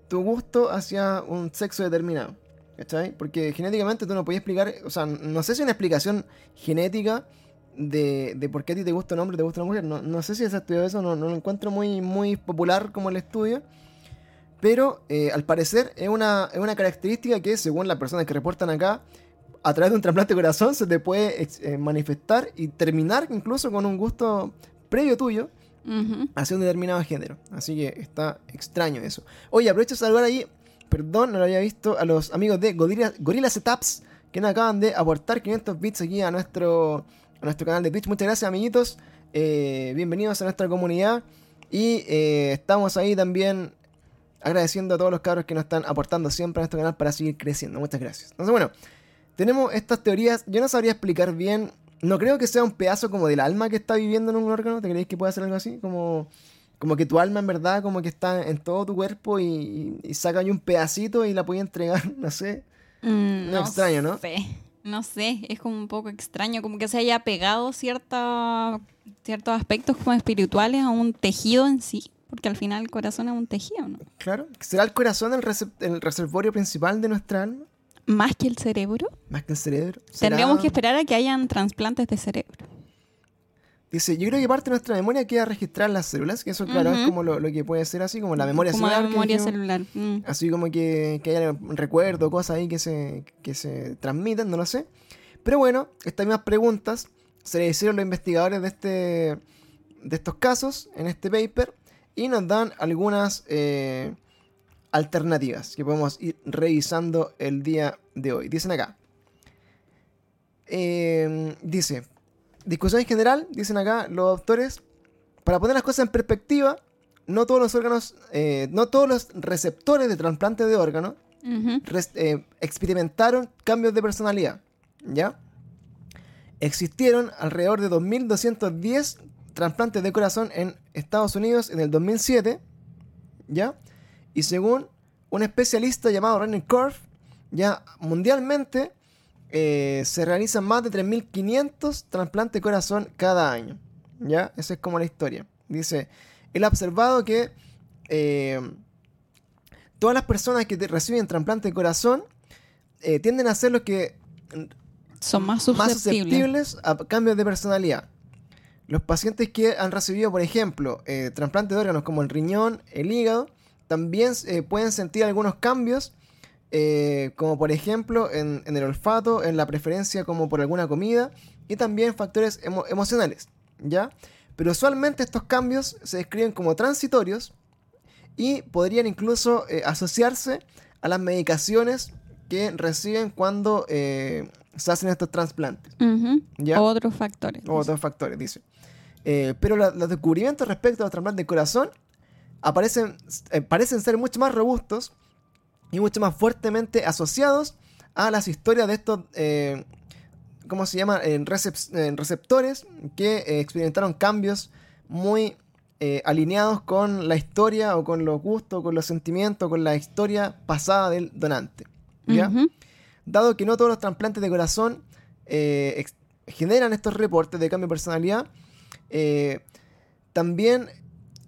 Speaker 1: tu gusto hacia un sexo determinado. ¿Cachai? Porque genéticamente tú no podías explicar, o sea, no sé si una explicación genética de, de por qué a ti te gusta un hombre y te gusta una mujer. No, no sé si has estudiado eso, no, no, lo encuentro muy, muy popular como el estudio. Pero eh, al parecer es una, es una característica que, según las personas que reportan acá, a través de un trasplante de corazón se te puede eh, manifestar y terminar incluso con un gusto previo tuyo hacia un determinado género. Así que está extraño eso. Oye, aprovecho de saludar ahí perdón, no lo había visto, a los amigos de Gorilla, Gorilla Setups que nos acaban de aportar 500 bits aquí a nuestro, a nuestro canal de Twitch. Muchas gracias, amiguitos. Eh, bienvenidos a nuestra comunidad. Y eh, estamos ahí también agradeciendo a todos los cabros que nos están aportando siempre a nuestro canal para seguir creciendo. Muchas gracias. Entonces, bueno, tenemos estas teorías. Yo no sabría explicar bien. No creo que sea un pedazo como del alma que está viviendo en un órgano. ¿Te creéis que puede ser algo así? Como, como que tu alma en verdad como que está en todo tu cuerpo y, y, saca ahí un pedacito y la puede entregar, no sé.
Speaker 2: Mm,
Speaker 1: no extraño, ¿no?
Speaker 2: Sé. No sé, es como un poco extraño, como que se haya pegado cierta, ciertos aspectos como espirituales a un tejido en sí, porque al final el corazón es un tejido, ¿no?
Speaker 1: Claro. ¿Será el corazón el, el reservorio principal de nuestra alma?
Speaker 2: Más que el cerebro.
Speaker 1: Más que el cerebro. ¿Será?
Speaker 2: Tendríamos que esperar a que hayan trasplantes de cerebro.
Speaker 1: Dice, yo creo que parte de nuestra memoria queda registrar las células, que eso claro es como lo, lo que puede ser así, como la memoria
Speaker 2: como
Speaker 1: celular.
Speaker 2: la memoria celular. mm.
Speaker 1: Así como que, que haya un recuerdo, cosas ahí que se, que se transmiten, no lo sé. Pero bueno, estas mismas preguntas se le hicieron los investigadores de, este, de estos casos en este paper y nos dan algunas eh, alternativas que podemos ir revisando el día de hoy. Dicen acá. eh, dice, discusión en general, dicen acá los autores, para poner las cosas en perspectiva, no todos los órganos, eh, no todos los receptores de trasplante de res- eh, experimentaron cambios de personalidad, ¿ya? Existieron alrededor de 2.210 trasplantes de corazón en Estados Unidos en el 2007, ¿ya? Y según un especialista llamado René Korf, ya mundialmente eh, se realizan más de 3.500 trasplantes de corazón cada año, ¿ya? Esa es como la historia. Dice, él ha observado que eh, todas las personas que reciben trasplante de corazón eh, tienden a ser los que
Speaker 2: Son más
Speaker 1: más
Speaker 2: susceptibles
Speaker 1: a cambios de personalidad. Los pacientes que han recibido, por ejemplo, eh, trasplante de órganos como el riñón, el hígado, también eh, pueden sentir algunos cambios, eh, como por ejemplo en, en el olfato, en la preferencia como por alguna comida y también factores emo- emocionales, ¿ya? Pero usualmente estos cambios se describen como transitorios y podrían incluso asociarse a las medicaciones que reciben cuando se hacen estos trasplantes.
Speaker 2: Otros factores.
Speaker 1: Otros factores, dice. Eh, pero la- los descubrimientos respecto a los trasplantes de corazón aparecen, eh, parecen ser mucho más robustos y mucho más fuertemente asociados a las historias de estos, eh, ¿cómo se llama? Recep- eh, receptores que experimentaron cambios muy alineados con la historia o con los gustos, con los sentimientos, con la historia pasada del donante. Dado que no todos los trasplantes de corazón generan estos reportes de cambio de personalidad, eh, también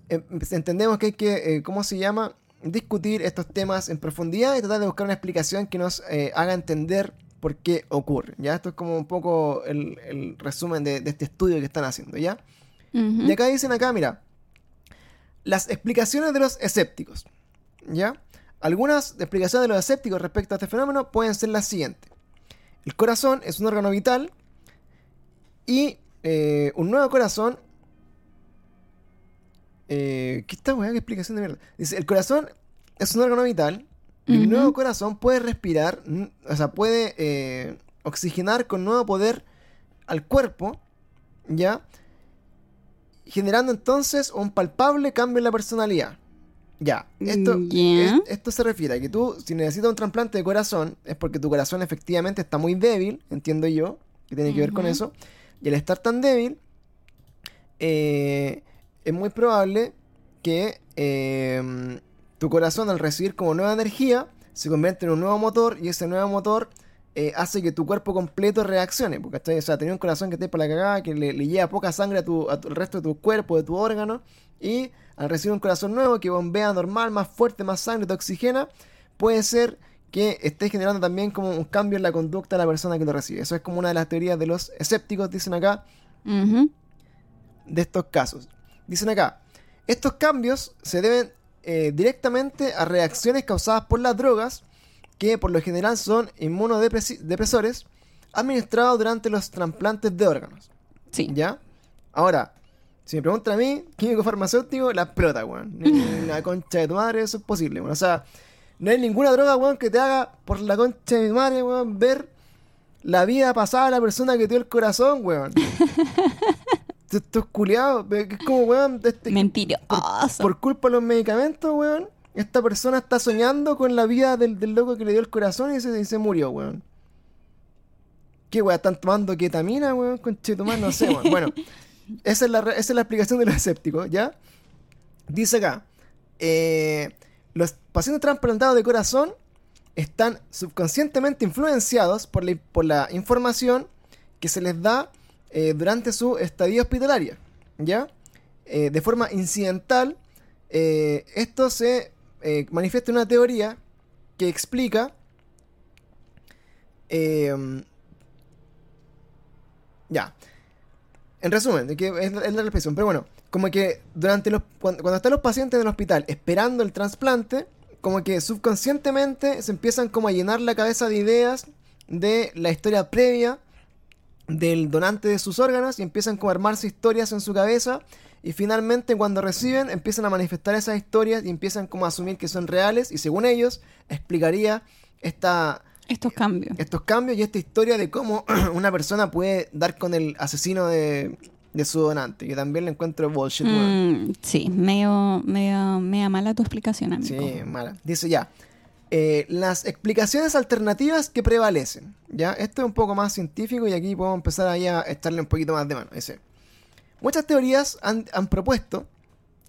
Speaker 1: eh, entendemos que hay que, eh, ¿cómo se llama? Discutir estos temas en profundidad y tratar de buscar una explicación que nos eh, haga entender por qué ocurre. ¿ya? Esto es como un poco el, el resumen de, de este estudio que están haciendo. ¿ya?
Speaker 2: Ujú.
Speaker 1: Y acá dicen acá, mira, las explicaciones de los escépticos. ¿Ya? Algunas explicaciones de los escépticos respecto a este fenómeno pueden ser las siguientes. El corazón es un órgano vital y eh, un nuevo corazón... Eh, ¿Qué esta weá? ¿Qué explicación de mierda? Dice, el corazón es un órgano vital y un nuevo corazón puede respirar, o sea, puede eh, oxigenar con nuevo poder al cuerpo, ¿ya? generando entonces un palpable cambio en la personalidad. Ya, esto, es- esto se refiere a que tú, si necesitas un trasplante de corazón, es porque tu corazón efectivamente está muy débil, entiendo yo, que tiene que ver con eso. Y al estar tan débil, eh, es muy probable que eh, tu corazón, al recibir como nueva energía, se convierte en un nuevo motor y ese nuevo motor eh, hace que tu cuerpo completo reaccione. Porque, ¿cachai? O sea, tenía un corazón que esté para la cagada, que le, le lleva poca sangre al resto de tu cuerpo, de tu órgano. Y al recibir un corazón nuevo que bombea normal, más fuerte, más sangre, te oxigena, puede ser que esté generando también como un cambio en la conducta de la persona que lo recibe. Eso es como una de las teorías de los escépticos, dicen acá,
Speaker 2: Ujú.
Speaker 1: de estos casos. Dicen acá, estos cambios se deben eh, directamente a reacciones causadas por las drogas, que por lo general son inmunodepresores, administrados durante los trasplantes de órganos.
Speaker 2: Sí.
Speaker 1: ¿Ya? Ahora, si me preguntan a mí, químico farmacéutico, la explota, weón. La concha de tu madre, eso es posible, weón. O sea, no hay ninguna droga, weón, que te haga por la concha de mi madre, weón, ver la vida pasada de la persona que te dio el corazón, weón. estos culiados, es como, weón, este,
Speaker 2: Mentiroso.
Speaker 1: por culpa de los medicamentos, weón, esta persona está soñando con la vida del, del loco que le dio el corazón y se, y se murió, weón. ¿Qué weón? ¿Están tomando ketamina, weón? Con no sé, weón. Bueno, esa es, la, esa es la explicación de los escépticos, ¿ya? Dice acá, eh, los pacientes trasplantados de corazón están subconscientemente influenciados por la, por la información que se les da eh, durante su estadía hospitalaria, ¿ya? Eh, de forma incidental, eh, esto se manifiesta en una teoría que explica eh, ya. En resumen, de que es, la- es la expresión, pero bueno, como que durante los cuando, cuando están los pacientes en el hospital esperando el trasplante, como que subconscientemente se empiezan como a llenar la cabeza de ideas de la historia previa del donante de sus órganos y empiezan como a armarse historias en su cabeza y finalmente cuando reciben empiezan a manifestar esas historias y empiezan como a asumir que son reales y según ellos explicaría esta
Speaker 2: Estos cambios.
Speaker 1: estos cambios y esta historia de cómo una persona puede dar con el asesino de, de su donante, que también le encuentro bullshit.
Speaker 2: Mm, sí, medio, medio, media mala tu explicación, amigo.
Speaker 1: Sí, mala. Dice ya. eh, las explicaciones alternativas que prevalecen. Ya, esto es un poco más científico y aquí podemos empezar ahí a echarle un poquito más de mano. Dice. Muchas teorías han, han propuesto,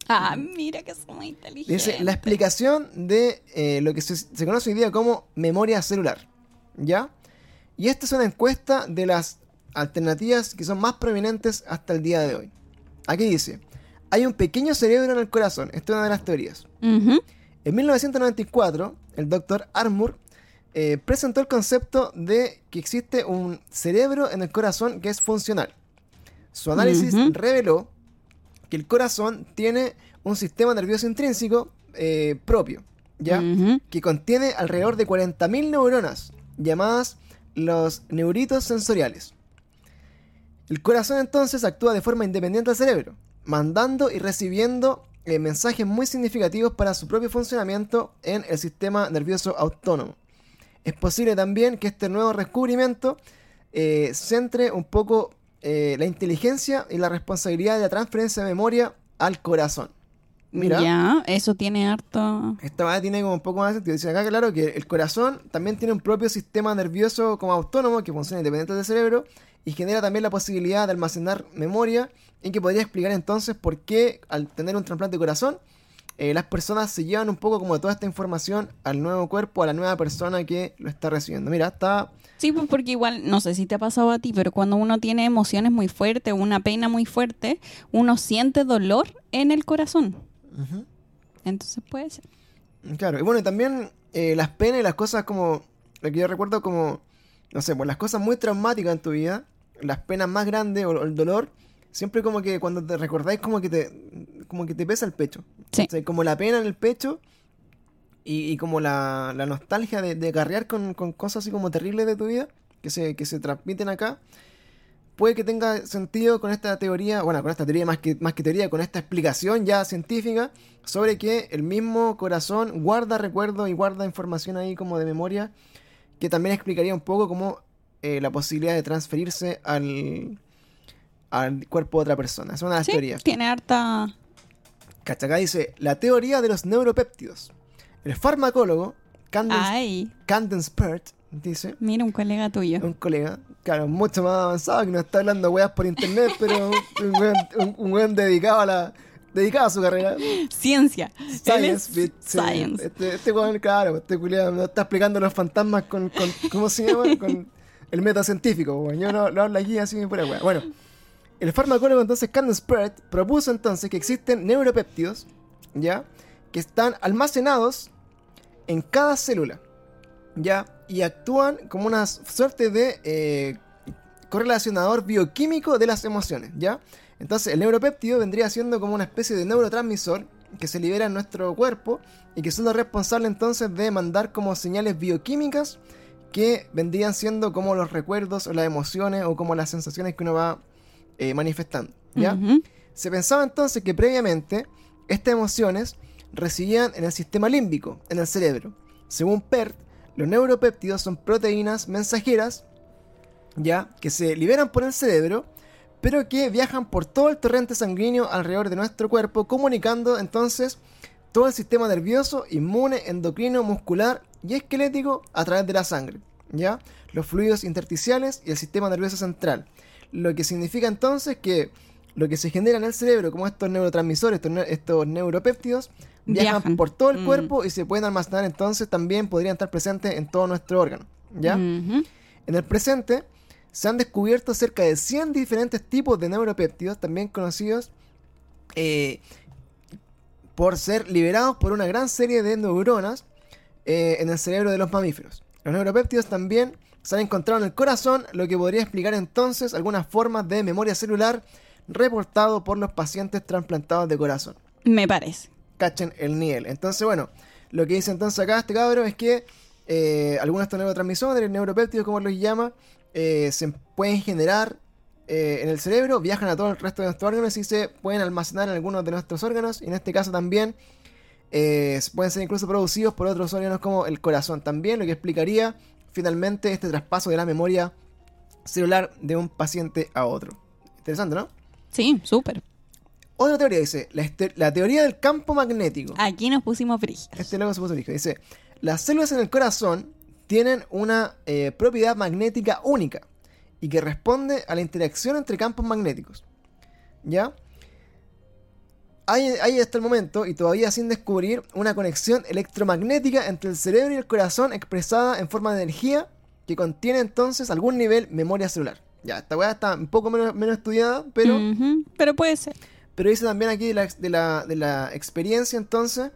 Speaker 2: Ah, mira que son muy inteligentes.
Speaker 1: dice, la explicación de eh, lo que se, se conoce hoy día como memoria celular. ¿Ya? Y esta es una encuesta de las alternativas que son más prominentes hasta el día de hoy. Aquí dice, hay un pequeño cerebro en el corazón. Esta es una de las teorías. En 1994, el doctor Armour eh, presentó el concepto de que existe un cerebro en el corazón que es funcional. Su análisis reveló que el corazón tiene un sistema nervioso intrínseco eh, propio, ¿ya? Que contiene alrededor de 40.000 neuronas, llamadas los neuritos sensoriales. El corazón entonces actúa de forma independiente al cerebro, mandando y recibiendo eh, mensajes muy significativos para su propio funcionamiento en el sistema nervioso autónomo. Es posible también que este nuevo descubrimiento eh, centre un poco eh, la inteligencia y la responsabilidad de la transferencia de memoria al corazón. Mira.
Speaker 2: Ya, eso tiene harto.
Speaker 1: Esta manera tiene como un poco más de sentido. Dice acá, claro, que el corazón también tiene un propio sistema nervioso como autónomo que funciona independiente del cerebro y genera también la posibilidad de almacenar memoria y que podría explicar entonces por qué al tener un trasplante de corazón eh, las personas se llevan un poco como toda esta información al nuevo cuerpo, a la nueva persona que lo está recibiendo. Mira, está...
Speaker 2: Sí, pues porque igual, no sé si te ha pasado a ti, pero cuando uno tiene emociones muy fuertes, una pena muy fuerte, uno siente dolor en el corazón. Entonces puede ser.
Speaker 1: Claro, y bueno, y también eh, las penas y las cosas como, lo que yo recuerdo como, no sé, pues las cosas muy traumáticas en tu vida, las penas más grandes o, el dolor, siempre como que cuando te recordáis como que te, como que te pesa el pecho.
Speaker 2: Sí.
Speaker 1: O sea, como la pena en el pecho y, y como la, la nostalgia de, de carrear con, con cosas así como terribles de tu vida, que se, que se transmiten acá, puede que tenga sentido con esta teoría, bueno, con esta teoría más que, más que teoría, con esta explicación ya científica sobre que el mismo corazón guarda recuerdos y guarda información ahí como de memoria, que también explicaría un poco como eh, la posibilidad de transferirse al, al cuerpo de otra persona. Es una de las
Speaker 2: Sí,
Speaker 1: teorías.
Speaker 2: tiene harta.
Speaker 1: Cacha, acá dice, la teoría de los neuropéptidos. El farmacólogo Candence, Candence Pert dice,
Speaker 2: mira un colega tuyo.
Speaker 1: un colega, claro, mucho más avanzado que nos está hablando weas por internet, pero un weón, un- un weón dedicado a la dedicado a su carrera.
Speaker 2: Ciencia.
Speaker 1: Science, bitch.
Speaker 2: Science.
Speaker 1: Este, este weón, claro, este culiado nos está explicando los fantasmas con, con ¿cómo se llama? Con el método científico. Yo no lo hablo aquí así por wea. Bueno, el farmacólogo entonces Candence Pert propuso entonces que existen neuropéptidos, ¿ya? Que están almacenados en cada célula, ¿ya? Y actúan como una suerte de eh, correlacionador bioquímico de las emociones, ¿ya? Entonces el neuropéptido vendría siendo como una especie de neurotransmisor que se libera en nuestro cuerpo y que son los responsables entonces de mandar como señales bioquímicas que vendrían siendo como los recuerdos o las emociones o como las sensaciones que uno va eh, manifestando, ¿ya? Se pensaba entonces que previamente estas emociones residían en el sistema límbico, en el cerebro. Según PERT, los neuropéptidos son proteínas mensajeras, ya, que se liberan por el cerebro, pero que viajan por todo el torrente sanguíneo alrededor de nuestro cuerpo, comunicando entonces todo el sistema nervioso, inmune, endocrino, muscular y esquelético a través de la sangre, ¿ya? Los fluidos intersticiales y el sistema nervioso central. Lo que significa entonces que lo que se genera en el cerebro, como estos neurotransmisores, estos, neuropéptidos, viajan, por todo el mm. cuerpo y se pueden almacenar entonces también podrían estar presentes en todo nuestro órgano, ¿ya? En el presente se han descubierto cerca de 100 diferentes tipos de neuropéptidos, también conocidos eh, por ser liberados por una gran serie de neuronas eh, en el cerebro de los mamíferos. Los neuropéptidos también se han encontrado en el corazón, lo que podría explicar entonces algunas formas de memoria celular reportado por los pacientes trasplantados de corazón.
Speaker 2: Me parece.
Speaker 1: Cachen el nivel. Entonces, bueno, lo que dice entonces acá este cabrón es que eh, algunos de estos neurotransmisores, neuropéptidos como los llama, eh, se pueden generar eh, en el cerebro, viajan a todo el resto de nuestros órganos y se pueden almacenar en algunos de nuestros órganos. Y en este caso también eh, pueden ser incluso producidos por otros órganos como el corazón. También lo que explicaría finalmente este traspaso de la memoria celular de un paciente a otro. Interesante, ¿no?
Speaker 2: Sí, súper.
Speaker 1: Otra teoría dice, la, teoría del campo magnético.
Speaker 2: Aquí nos pusimos frígidos.
Speaker 1: Este luego se puso frígido. Dice, las células en el corazón tienen una eh, propiedad magnética única y que responde a la interacción entre campos magnéticos. ¿Ya? Hay, hay, hasta el momento, y todavía sin descubrir, una conexión electromagnética entre el cerebro y el corazón expresada en forma de energía que contiene entonces algún nivel memoria celular. Ya, esta weá está un poco menos, menos estudiada, pero...
Speaker 2: pero puede ser.
Speaker 1: Pero dice también aquí de la, de la, de la experiencia entonces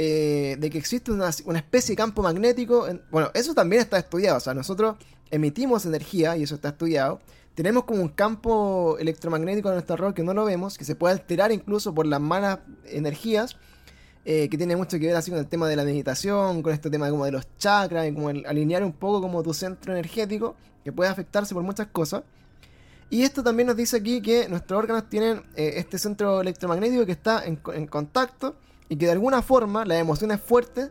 Speaker 1: eh, de que existe una, especie de campo magnético. bueno, eso también está estudiado. O sea, nosotros emitimos energía, y eso está estudiado. Tenemos como un campo electromagnético en nuestro rol que no lo vemos, que se puede alterar incluso por las malas energías, eh, que tiene mucho que ver así con el tema de la meditación, con este tema como de los chakras, y como alinear un poco como tu centro energético, que puede afectarse por muchas cosas. Y esto también nos dice aquí que nuestros órganos tienen eh, este centro electromagnético que está en, en contacto y que de alguna forma las emociones fuertes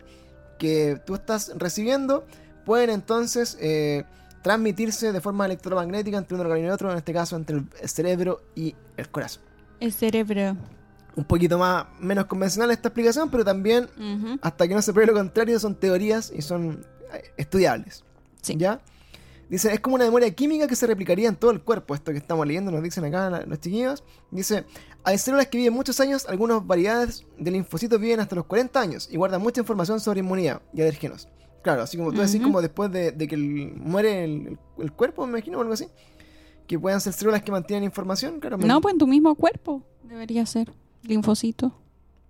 Speaker 1: que tú estás recibiendo pueden entonces eh, transmitirse de forma electromagnética entre un órgano y otro, en este caso entre el cerebro y el corazón.
Speaker 2: El cerebro.
Speaker 1: Un poquito más menos convencional esta explicación, pero también, hasta que no se pruebe lo contrario, son teorías y son eh, estudiables. Sí. ¿Ya? Dice, es como una memoria química que se replicaría en todo el cuerpo. Esto que estamos leyendo nos dicen acá los chiquillos. Dice, hay células que viven muchos años, algunas variedades de linfocitos viven hasta los 40 años y guardan mucha información sobre inmunidad y alérgenos. Claro, así como tú decís, como después de, que muere el, cuerpo, me imagino, o algo así. Que puedan ser células que mantienen información, claro.
Speaker 2: No, pues en tu mismo cuerpo debería ser linfocito.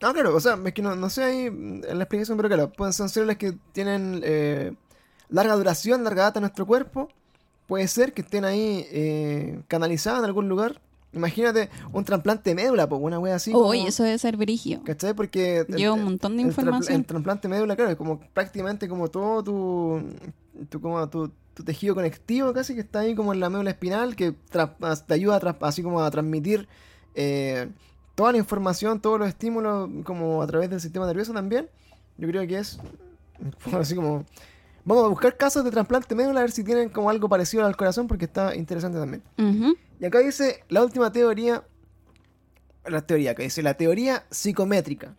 Speaker 1: Ah, claro, o sea, es que no, sé ahí en la explicación, pero claro, pueden ser células que tienen... Eh, larga duración, larga data en nuestro cuerpo, puede ser que estén ahí eh, canalizadas en algún lugar. Imagínate un trasplante de médula, pues una wea así.
Speaker 2: Uy, eso debe ser brigio.
Speaker 1: ¿Cachai? Porque.
Speaker 2: Lleva un montón de información.
Speaker 1: El, trasplante de médula, claro, es como prácticamente como todo tu. tu como tu, tejido conectivo casi que está ahí como en la médula espinal, que te ayuda así como a transmitir eh, toda la información, todos los estímulos, como a través del sistema nervioso también. Yo creo que es así como Vamos a buscar casos de trasplante médula a ver si tienen como algo parecido al corazón porque está interesante también. Y acá dice la última teoría, la teoría que dice la teoría psicométrica.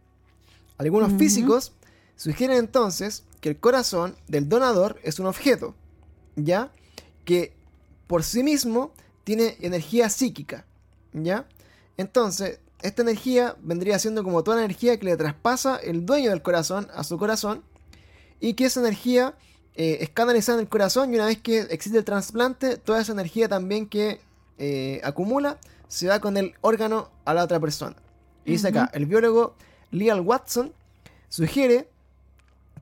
Speaker 1: Algunos físicos sugieren entonces que el corazón del donador es un objeto, ¿ya? Que por sí mismo tiene energía psíquica, ¿ya? Entonces, esta energía vendría siendo como toda la energía que le traspasa el dueño del corazón a su corazón y que esa energía eh, es canalizada en el corazón y una vez que existe el trasplante, toda esa energía también que eh, acumula se va con el órgano a la otra persona. Y dice acá, el biólogo Leal Watson sugiere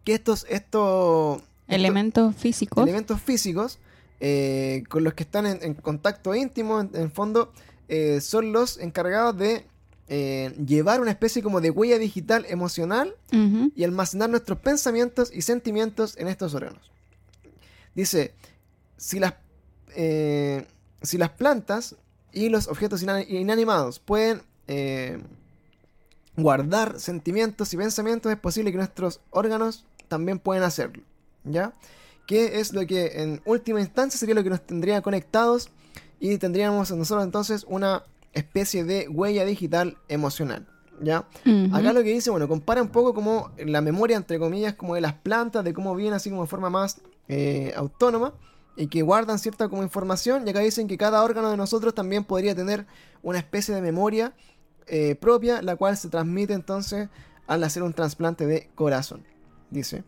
Speaker 1: que estos, estos
Speaker 2: elementos físicos,
Speaker 1: elementos físicos eh, con los que están en, contacto íntimo, en, en fondo, son los encargados de eh, llevar una especie como de huella digital emocional y almacenar nuestros pensamientos y sentimientos en estos órganos. Dice, si las, eh, si las plantas y los objetos inanimados pueden eh, guardar sentimientos y pensamientos, es posible que nuestros órganos también pueden hacerlo. ¿Ya? Que es lo que en última instancia sería lo que nos tendría conectados y tendríamos nosotros entonces una especie de huella digital emocional. ¿Ya? Acá lo que dice, bueno, compara un poco como la memoria, entre comillas, como de las plantas, de cómo viene así como de forma más eh, autónoma y que guardan cierta como información. Y acá dicen que cada órgano de nosotros también podría tener una especie de memoria eh, propia, la cual se transmite entonces al hacer un trasplante de corazón. Dice.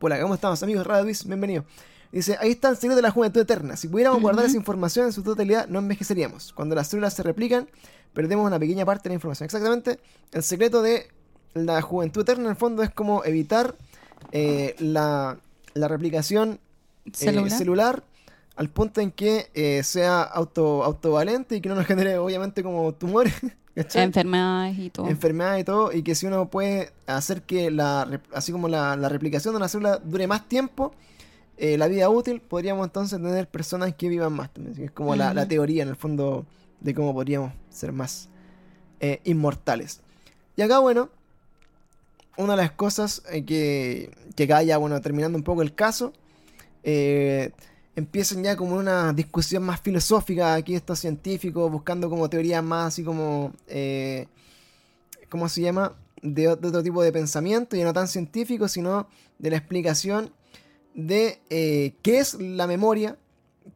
Speaker 1: Hola, ¿cómo estamos amigos? Radwis, bienvenido. Dice, ahí está el secreto de la juventud eterna. Si pudiéramos guardar esa información en su totalidad, no envejeceríamos. Cuando las células se replican, perdemos una pequeña parte de la información. Exactamente, el secreto de la juventud eterna en el fondo es como evitar eh, la, la replicación eh,
Speaker 2: Celular.
Speaker 1: celular al punto en que eh, sea auto, autovalente y que no nos genere obviamente como tumores, ¿cachai?
Speaker 2: Enfermedades y todo.
Speaker 1: enfermedad y todo, y que si uno puede hacer que la, así como la, la replicación de una célula dure más tiempo, eh, la vida útil, podríamos entonces tener personas que vivan más Es como la, la teoría en el fondo de cómo podríamos ser más eh, inmortales. Y acá, bueno, una de las cosas eh, que, que acá ya, bueno, terminando un poco el caso, empiezan ya como una discusión más filosófica aquí estos científicos buscando como teorías más así como ¿cómo se llama? De, de otro tipo de pensamiento y no tan científico sino de la explicación de eh, qué es la memoria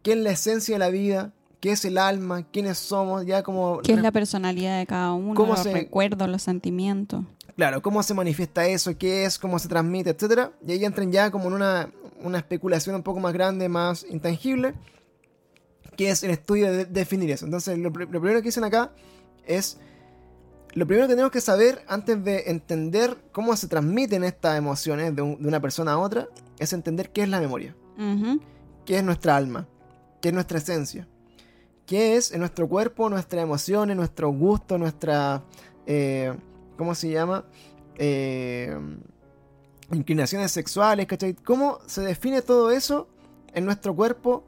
Speaker 1: qué es la esencia de la vida qué es el alma quiénes somos ya como
Speaker 2: ¿Qué es la personalidad de cada uno?
Speaker 1: ¿Cómo
Speaker 2: los
Speaker 1: se-
Speaker 2: recuerdos, los sentimientos.
Speaker 1: Claro, cómo se manifiesta eso, qué es, cómo se transmite, etcétera. Y ahí entran ya como en una, una especulación un poco más grande, más intangible, que es el estudio de definir eso. Entonces, lo, lo primero que dicen acá es, lo primero que tenemos que saber antes de entender cómo se transmiten estas emociones de, un- de una persona a otra, es entender qué es la memoria, qué es nuestra alma, qué es nuestra esencia, qué es en nuestro cuerpo, nuestras emociones, nuestro gusto, nuestra... eh, ¿Cómo se llama? Eh, inclinaciones sexuales, ¿cachai? ¿Cómo se define todo eso en nuestro cuerpo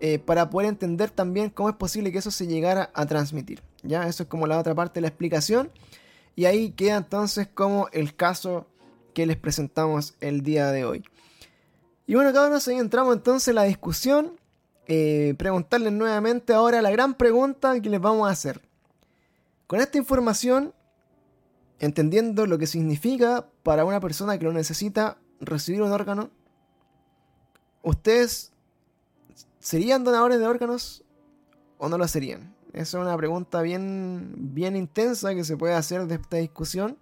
Speaker 1: eh, para poder entender también cómo es posible que eso se llegara a transmitir? ¿Ya? Eso es como la otra parte de la explicación. Y ahí queda entonces como el caso que les presentamos el día de hoy. Y bueno, uno ahí entramos entonces en la discusión. eh, preguntarles nuevamente ahora la gran pregunta que les vamos a hacer. Con esta información, entendiendo lo que significa para una persona que lo necesita recibir un órgano, ¿ustedes serían donadores de órganos o no lo serían? Esa es una pregunta bien, bien intensa que se puede hacer de esta discusión.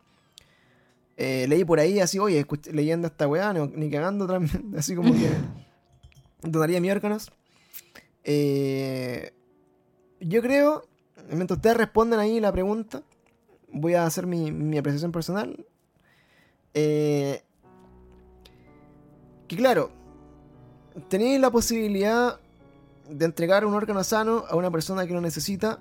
Speaker 1: Eh, leí por ahí así, oye, leyendo esta weá, no- ni cagando, así como que donaría mis órganos. Eh, yo creo, mientras ustedes responden ahí la pregunta, voy a hacer mi, mi apreciación personal. Eh, que claro, tenéis la posibilidad de entregar un órgano sano a una persona que lo necesita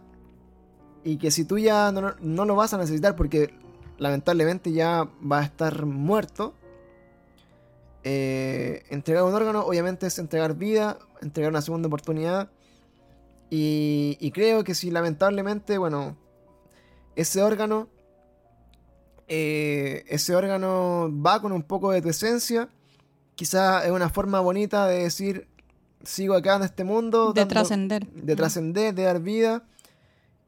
Speaker 1: y que si tú ya no, no lo vas a necesitar porque lamentablemente ya va a estar muerto, eh, entregar un órgano obviamente es entregar vida, entregar una segunda oportunidad. Y, y creo que si lamentablemente, bueno, ese órgano, eh, ese órgano va con un poco de tu esencia, quizás es una forma bonita de decir, sigo acá en este mundo,
Speaker 2: De trascender.
Speaker 1: de trascender, de dar vida,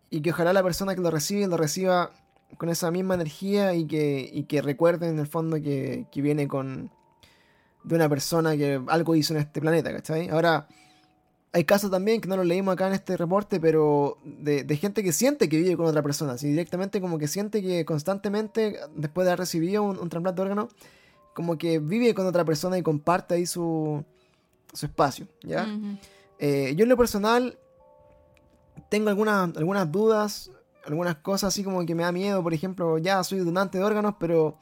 Speaker 1: y que ojalá la persona que lo recibe lo reciba con esa misma energía y que, y que recuerden en el fondo que, que viene con de una persona que algo hizo en este planeta, ¿cachai? Ahora, hay casos también que no lo leímos acá en este reporte, pero de, de gente que siente que vive con otra persona, así directamente como que siente que constantemente, después de haber recibido un, un trasplante de órgano, como que vive con otra persona y comparte ahí su, su espacio, ¿ya? Eh, yo en lo personal tengo algunas, algunas dudas, algunas cosas así como que me da miedo. Por ejemplo, ya soy donante de órganos, pero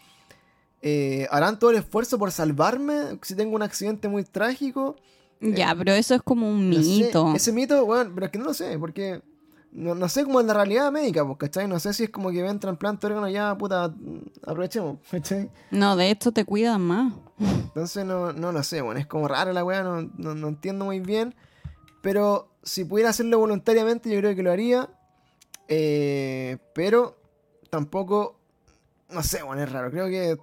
Speaker 1: eh, ¿harán todo el esfuerzo por salvarme si tengo un accidente muy trágico?
Speaker 2: Ya, pero eso es como un
Speaker 1: No sé,
Speaker 2: mito.
Speaker 1: ese mito, bueno, pero es que no lo sé, porque no, no sé cómo es la realidad médica, pues, ¿cachai? No sé si es como que ven trasplante de órganos ya, puta, aprovechemos, ¿cachai?
Speaker 2: No, de esto te cuidan más.
Speaker 1: Entonces no, no lo sé, bueno, es como rara la weá, no, no, no entiendo muy bien. Pero si pudiera hacerlo voluntariamente, yo creo que lo haría. Eh, pero tampoco, no sé, bueno, es raro. Creo que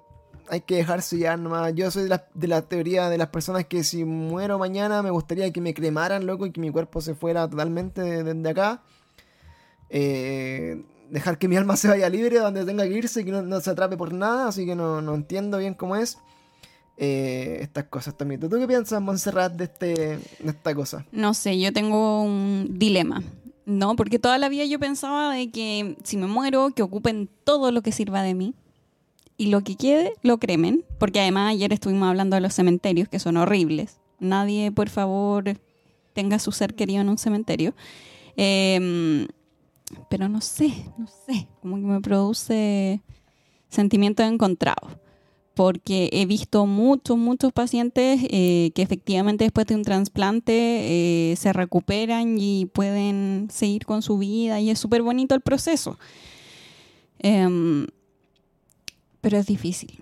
Speaker 1: hay que dejarse ya nomás. Yo soy de la, de la teoría de las personas que si muero mañana me gustaría que me cremaran, loco, y que mi cuerpo se fuera totalmente desde acá. Eh, dejar que mi alma se vaya libre donde tenga que irse, que no, no se atrape por nada, así que no, no entiendo bien cómo es. eh, estas cosas también. ¿Tú qué piensas, Montserrat, de, este, de esta cosa?
Speaker 2: No sé, yo tengo un dilema. No, porque toda la vida yo pensaba de que si me muero, que ocupen todo lo que sirva de mí. Y lo que quede, lo cremen. Porque además ayer estuvimos hablando de los cementerios, que son horribles. Nadie, por favor, tenga su ser querido en un cementerio. Eh, pero no sé, no sé, como que me produce sentimientos encontrados. Porque he visto muchos, muchos pacientes eh, que efectivamente después de un trasplante eh, se recuperan y pueden seguir con su vida y es súper bonito el proceso. Em, pero es difícil.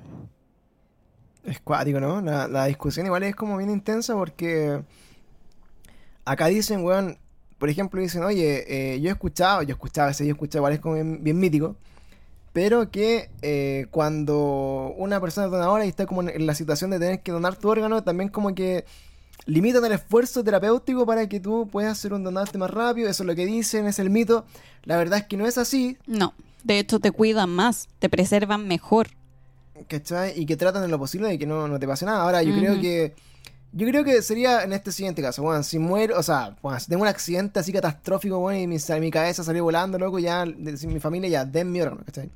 Speaker 1: Es cuático, ¿no? La, la discusión igual es como bien intensa porque acá dicen, weón, por ejemplo, dicen, oye, eh, yo he escuchado, yo he escuchado, ese yo he escuchado, igual es bien, bien mítico, pero que eh, cuando una persona es donadora y está como en, la situación de tener que donar tu órgano, también como que limitan el esfuerzo terapéutico para que tú puedas ser un donante más rápido, eso es lo que dicen, es el mito. La verdad es que no es así,
Speaker 2: No, de hecho te cuidan más, te preservan mejor.
Speaker 1: ¿cachai? Y que tratan en lo posible de que no, no te pase nada. Ahora, yo creo que. Yo creo que sería en este siguiente caso, bueno, si muero, o sea, bueno, si tengo un accidente así catastrófico, bueno, y mi, mi cabeza salió volando, loco, ya, de- si mi familia ya, den mi órgano, ¿cachai?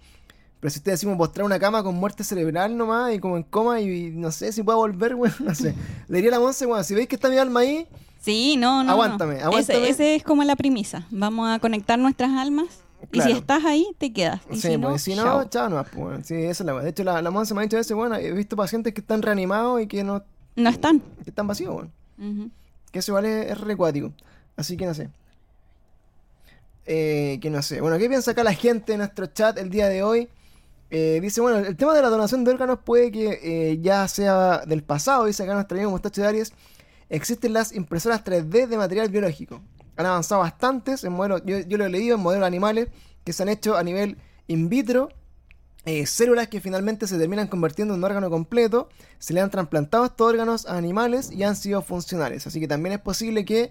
Speaker 1: Pero si te decimos postrar una cama con muerte cerebral nomás y como en coma y, no sé si puedo volver, bueno, no sé. Le diría a la Monse, bueno, si veis que está mi alma ahí,
Speaker 2: Sí, no, no.
Speaker 1: Aguántame,
Speaker 2: no.
Speaker 1: aguántame.
Speaker 2: Ese es como la premisa. Vamos a conectar nuestras almas. Y si estás ahí, te quedas. Y
Speaker 1: sí,
Speaker 2: si no,
Speaker 1: pues, si no,
Speaker 2: chao.
Speaker 1: chao nomás, pues, bueno. Sí, esa es la. De hecho, la, la Monse me ha dicho eso, bueno, he visto pacientes que están reanimados y que no,
Speaker 2: no están.
Speaker 1: están vacíos, bueno.
Speaker 2: Ujú.
Speaker 1: Que eso es, es recuático. Así que no sé. Eh, que no sé. Bueno, ¿qué piensa acá la gente en nuestro chat el día de hoy? Eh, dice, bueno, el tema de la donación de órganos puede que eh, ya sea del pasado, dice acá nuestro amigo Mostacho de Aries. Existen las impresoras 3D de material biológico. Han avanzado bastantes en modelos, yo, yo lo he leído en modelos animales que se han hecho a nivel in vitro. Eh, células que finalmente se terminan convirtiendo en un órgano completo. Se le han trasplantado estos órganos a animales y han sido funcionales. Así que también es posible que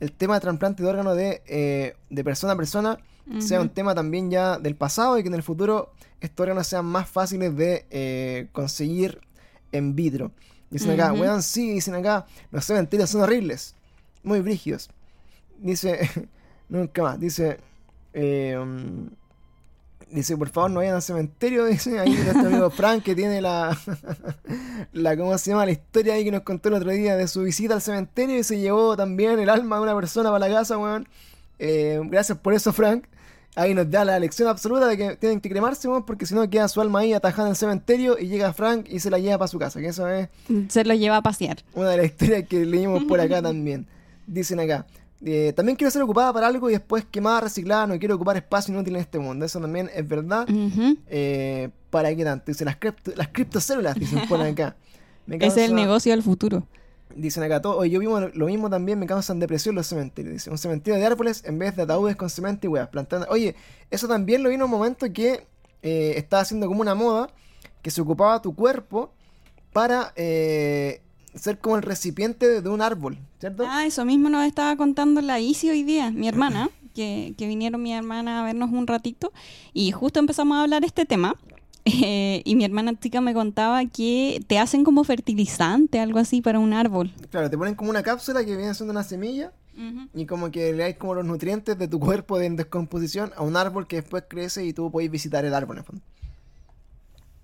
Speaker 1: el tema de trasplante de órganos de, eh, de persona a persona sea un tema también ya del pasado y que en el futuro estos órganos sean más fáciles de eh, conseguir en vitro. Dicen acá,
Speaker 2: Ujú.
Speaker 1: weón, sí, dicen acá, los cementerios son horribles, muy brígidos. Dice, nunca más, dice, um, dice, por favor no vayan al cementerio, dice ahí nuestro amigo Frank que tiene la, la, ¿cómo se llama? La historia ahí que nos contó el otro día de su visita al cementerio y se llevó también el alma de una persona para la casa, weón. Eh, gracias por eso, Frank. Ahí nos da la lección absoluta de que tienen que cremarse, weón, porque si no queda su alma ahí atajada en el cementerio y llega Frank y se la lleva para su casa, que eso es
Speaker 2: Se lo lleva a pasear.
Speaker 1: una de las historias que leímos por acá también. Dicen acá. Eh, también quiero ser ocupada para algo y después quemada, reciclada. No quiero ocupar espacio inútil en este mundo. Eso también es verdad. Eh, ¿Para qué tanto? Dice las, cripto- las criptocélulas, dicen por acá. Me
Speaker 2: es el negocio del futuro.
Speaker 1: Dicen acá todo. Oye, yo vivo lo mismo también, me causan depresión los cementerios. Dice, un cementerio de árboles en vez de ataúdes con cemento y weas. Plantando. Oye, eso también lo vi en un momento que eh, estaba haciendo como una moda que se ocupaba tu cuerpo para eh, ser como el recipiente de, un árbol, ¿cierto?
Speaker 2: Ah, eso mismo nos estaba contando la Isi hoy día, mi hermana, que, que vinieron mi hermana a vernos un ratito y justo empezamos a hablar este tema. eh, y mi hermana chica me contaba que te hacen como fertilizante, algo así, para un árbol.
Speaker 1: Claro, te ponen como una cápsula que viene siendo una semilla y como que le das como los nutrientes de tu cuerpo de en descomposición a un árbol que después crece y tú puedes visitar el árbol en el fondo.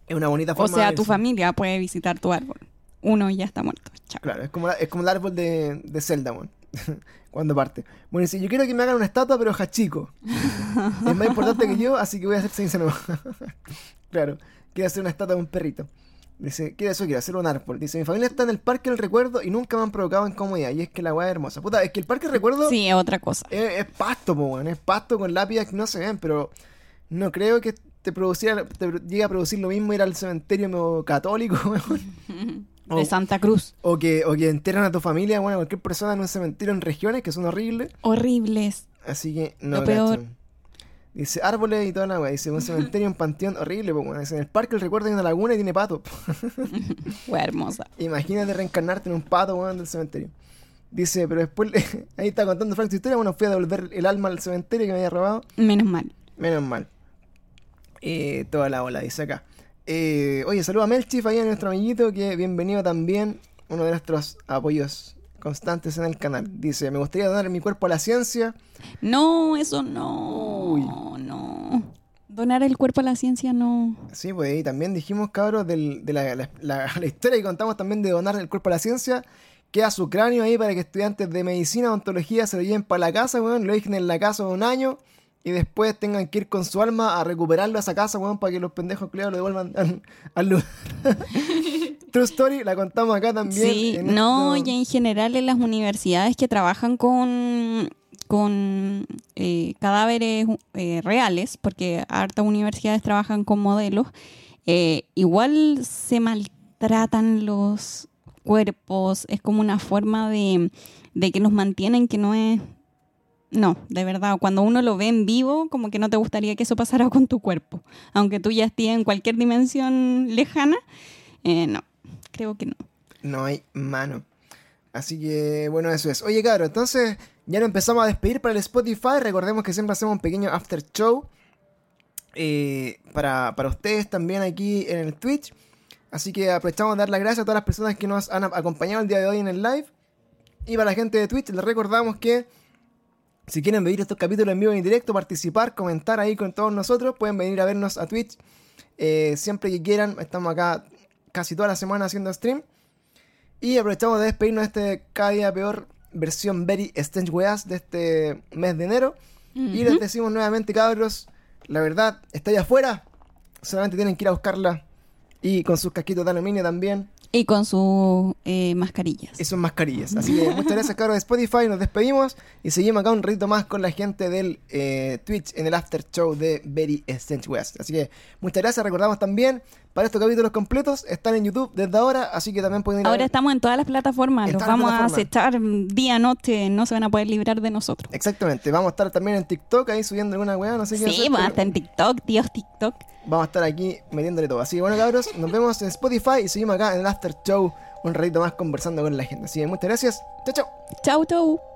Speaker 1: Es una bonita
Speaker 2: O
Speaker 1: forma
Speaker 2: sea,
Speaker 1: de
Speaker 2: tu familia puede visitar tu árbol. Uno ya está muerto. Chao.
Speaker 1: Claro, es como, la- es como el árbol de, de Zelda, weón. Cuando parte. Bueno, dice, yo quiero que me hagan una estatua, pero Hachiko. es más importante que yo, así que voy a hacer ciencia nueva. claro, quiero hacer una estatua de un perrito. Dice, quiero eso, quiero hacer un árbol. Dice, mi familia está en el parque del recuerdo y nunca me han provocado incomodidad. Y es que la weá es hermosa. Puta, es que el parque del recuerdo
Speaker 2: Sí, es otra cosa.
Speaker 1: es, es pasto, po, weón. Es pasto con lápidas que no se ven, pero no creo que te produciera, te llegue a producir lo mismo ir al cementerio católico, weón.
Speaker 2: De. Santa Cruz.
Speaker 1: O que, o que enterran a tu familia, bueno, a cualquier persona en un cementerio en regiones que son horribles.
Speaker 2: Horribles.
Speaker 1: Así que no,
Speaker 2: Lo peor.
Speaker 1: Dice árboles y toda la weá. Dice un cementerio, un panteón horrible. po, weón. Dice, en el parque el recuerdo hay una laguna y tiene pato.
Speaker 2: Hermosa.
Speaker 1: Imagínate reencarnarte en un pato, weón, del cementerio. Dice, pero después, le- ahí está contando Frank su historia. Bueno, fui a devolver el alma al cementerio que me había robado.
Speaker 2: Menos mal.
Speaker 1: Menos mal. Eh, toda la ola, dice acá. Eh, oye, saluda a Melchif ahí a nuestro amiguito, que bienvenido también, uno de nuestros apoyos constantes en el canal. Dice, me gustaría donar mi cuerpo a la ciencia.
Speaker 2: No, eso no.
Speaker 1: Uy.
Speaker 2: No. Donar el cuerpo a la ciencia no.
Speaker 1: Sí, pues y también dijimos, cabros, del- de la, la- la- la historia que contamos también de donar el cuerpo a la ciencia. Queda su cráneo ahí para que estudiantes de medicina o ontología se lo lleven para la casa, weón, lo dejen en la casa un año y después tengan que ir con su alma a recuperarlo a esa casa, weón, para que los pendejos culiados lo devuelvan al, al lugar. True Story, la contamos acá también.
Speaker 2: Sí,
Speaker 1: en
Speaker 2: no,
Speaker 1: esto-
Speaker 2: y en general en las universidades que trabajan con, con eh, cadáveres eh, reales, porque hartas universidades trabajan con modelos, eh, igual se maltratan los cuerpos, es como una forma de, de que los mantienen que no es... No, de verdad, cuando uno lo ve en vivo, como que no te gustaría que eso pasara con tu cuerpo, aunque tú ya estés en cualquier dimensión lejana, eh, no, creo que no.
Speaker 1: No hay mano. Así que, bueno, eso es. Oye, cabrón, entonces ya nos empezamos a despedir para el Spotify. Recordemos que siempre hacemos un pequeño after show eh, para, para ustedes también aquí en el Twitch. Así que aprovechamos de dar las gracias a todas las personas que nos han acompañado el día de hoy en el live. Y para la gente de Twitch, les recordamos que si quieren ver estos capítulos en vivo y en directo, participar, comentar ahí con todos nosotros, pueden venir a vernos a Twitch eh, siempre que quieran. Estamos acá casi toda la semana haciendo stream. Y aprovechamos de despedirnos de este cada día peor versión Very Strange Weas de este mes de enero. Y les decimos nuevamente, cabros, la verdad está allá afuera. Solamente tienen que ir a buscarla. Y con sus casquitos de aluminio también.
Speaker 2: Y con sus eh, mascarillas.
Speaker 1: Y sus mascarillas. Así que muchas gracias, cabros de Spotify. Nos despedimos. Y seguimos acá un ratito más con la gente del eh, Twitch en el after show de Very Strange Weas. Así que muchas gracias. Recordamos también, para estos capítulos completos, están en YouTube desde ahora. Así que también pueden ir a
Speaker 2: Ahora
Speaker 1: ver-
Speaker 2: estamos en todas las plataformas. Los vamos a acechar día, noche. No se van a poder librar de nosotros.
Speaker 1: Exactamente, vamos a estar también en TikTok ahí subiendo alguna weá, no sé qué.
Speaker 2: Sí,
Speaker 1: hacer,
Speaker 2: vamos a
Speaker 1: pero
Speaker 2: estar en TikTok, Dios TikTok.
Speaker 1: vamos a estar aquí metiéndole todo. Así que bueno, cabros, nos vemos en Spotify y seguimos acá en el After Show un ratito más conversando con la gente. Así que muchas gracias. Chao, chao.
Speaker 2: Chau, chau.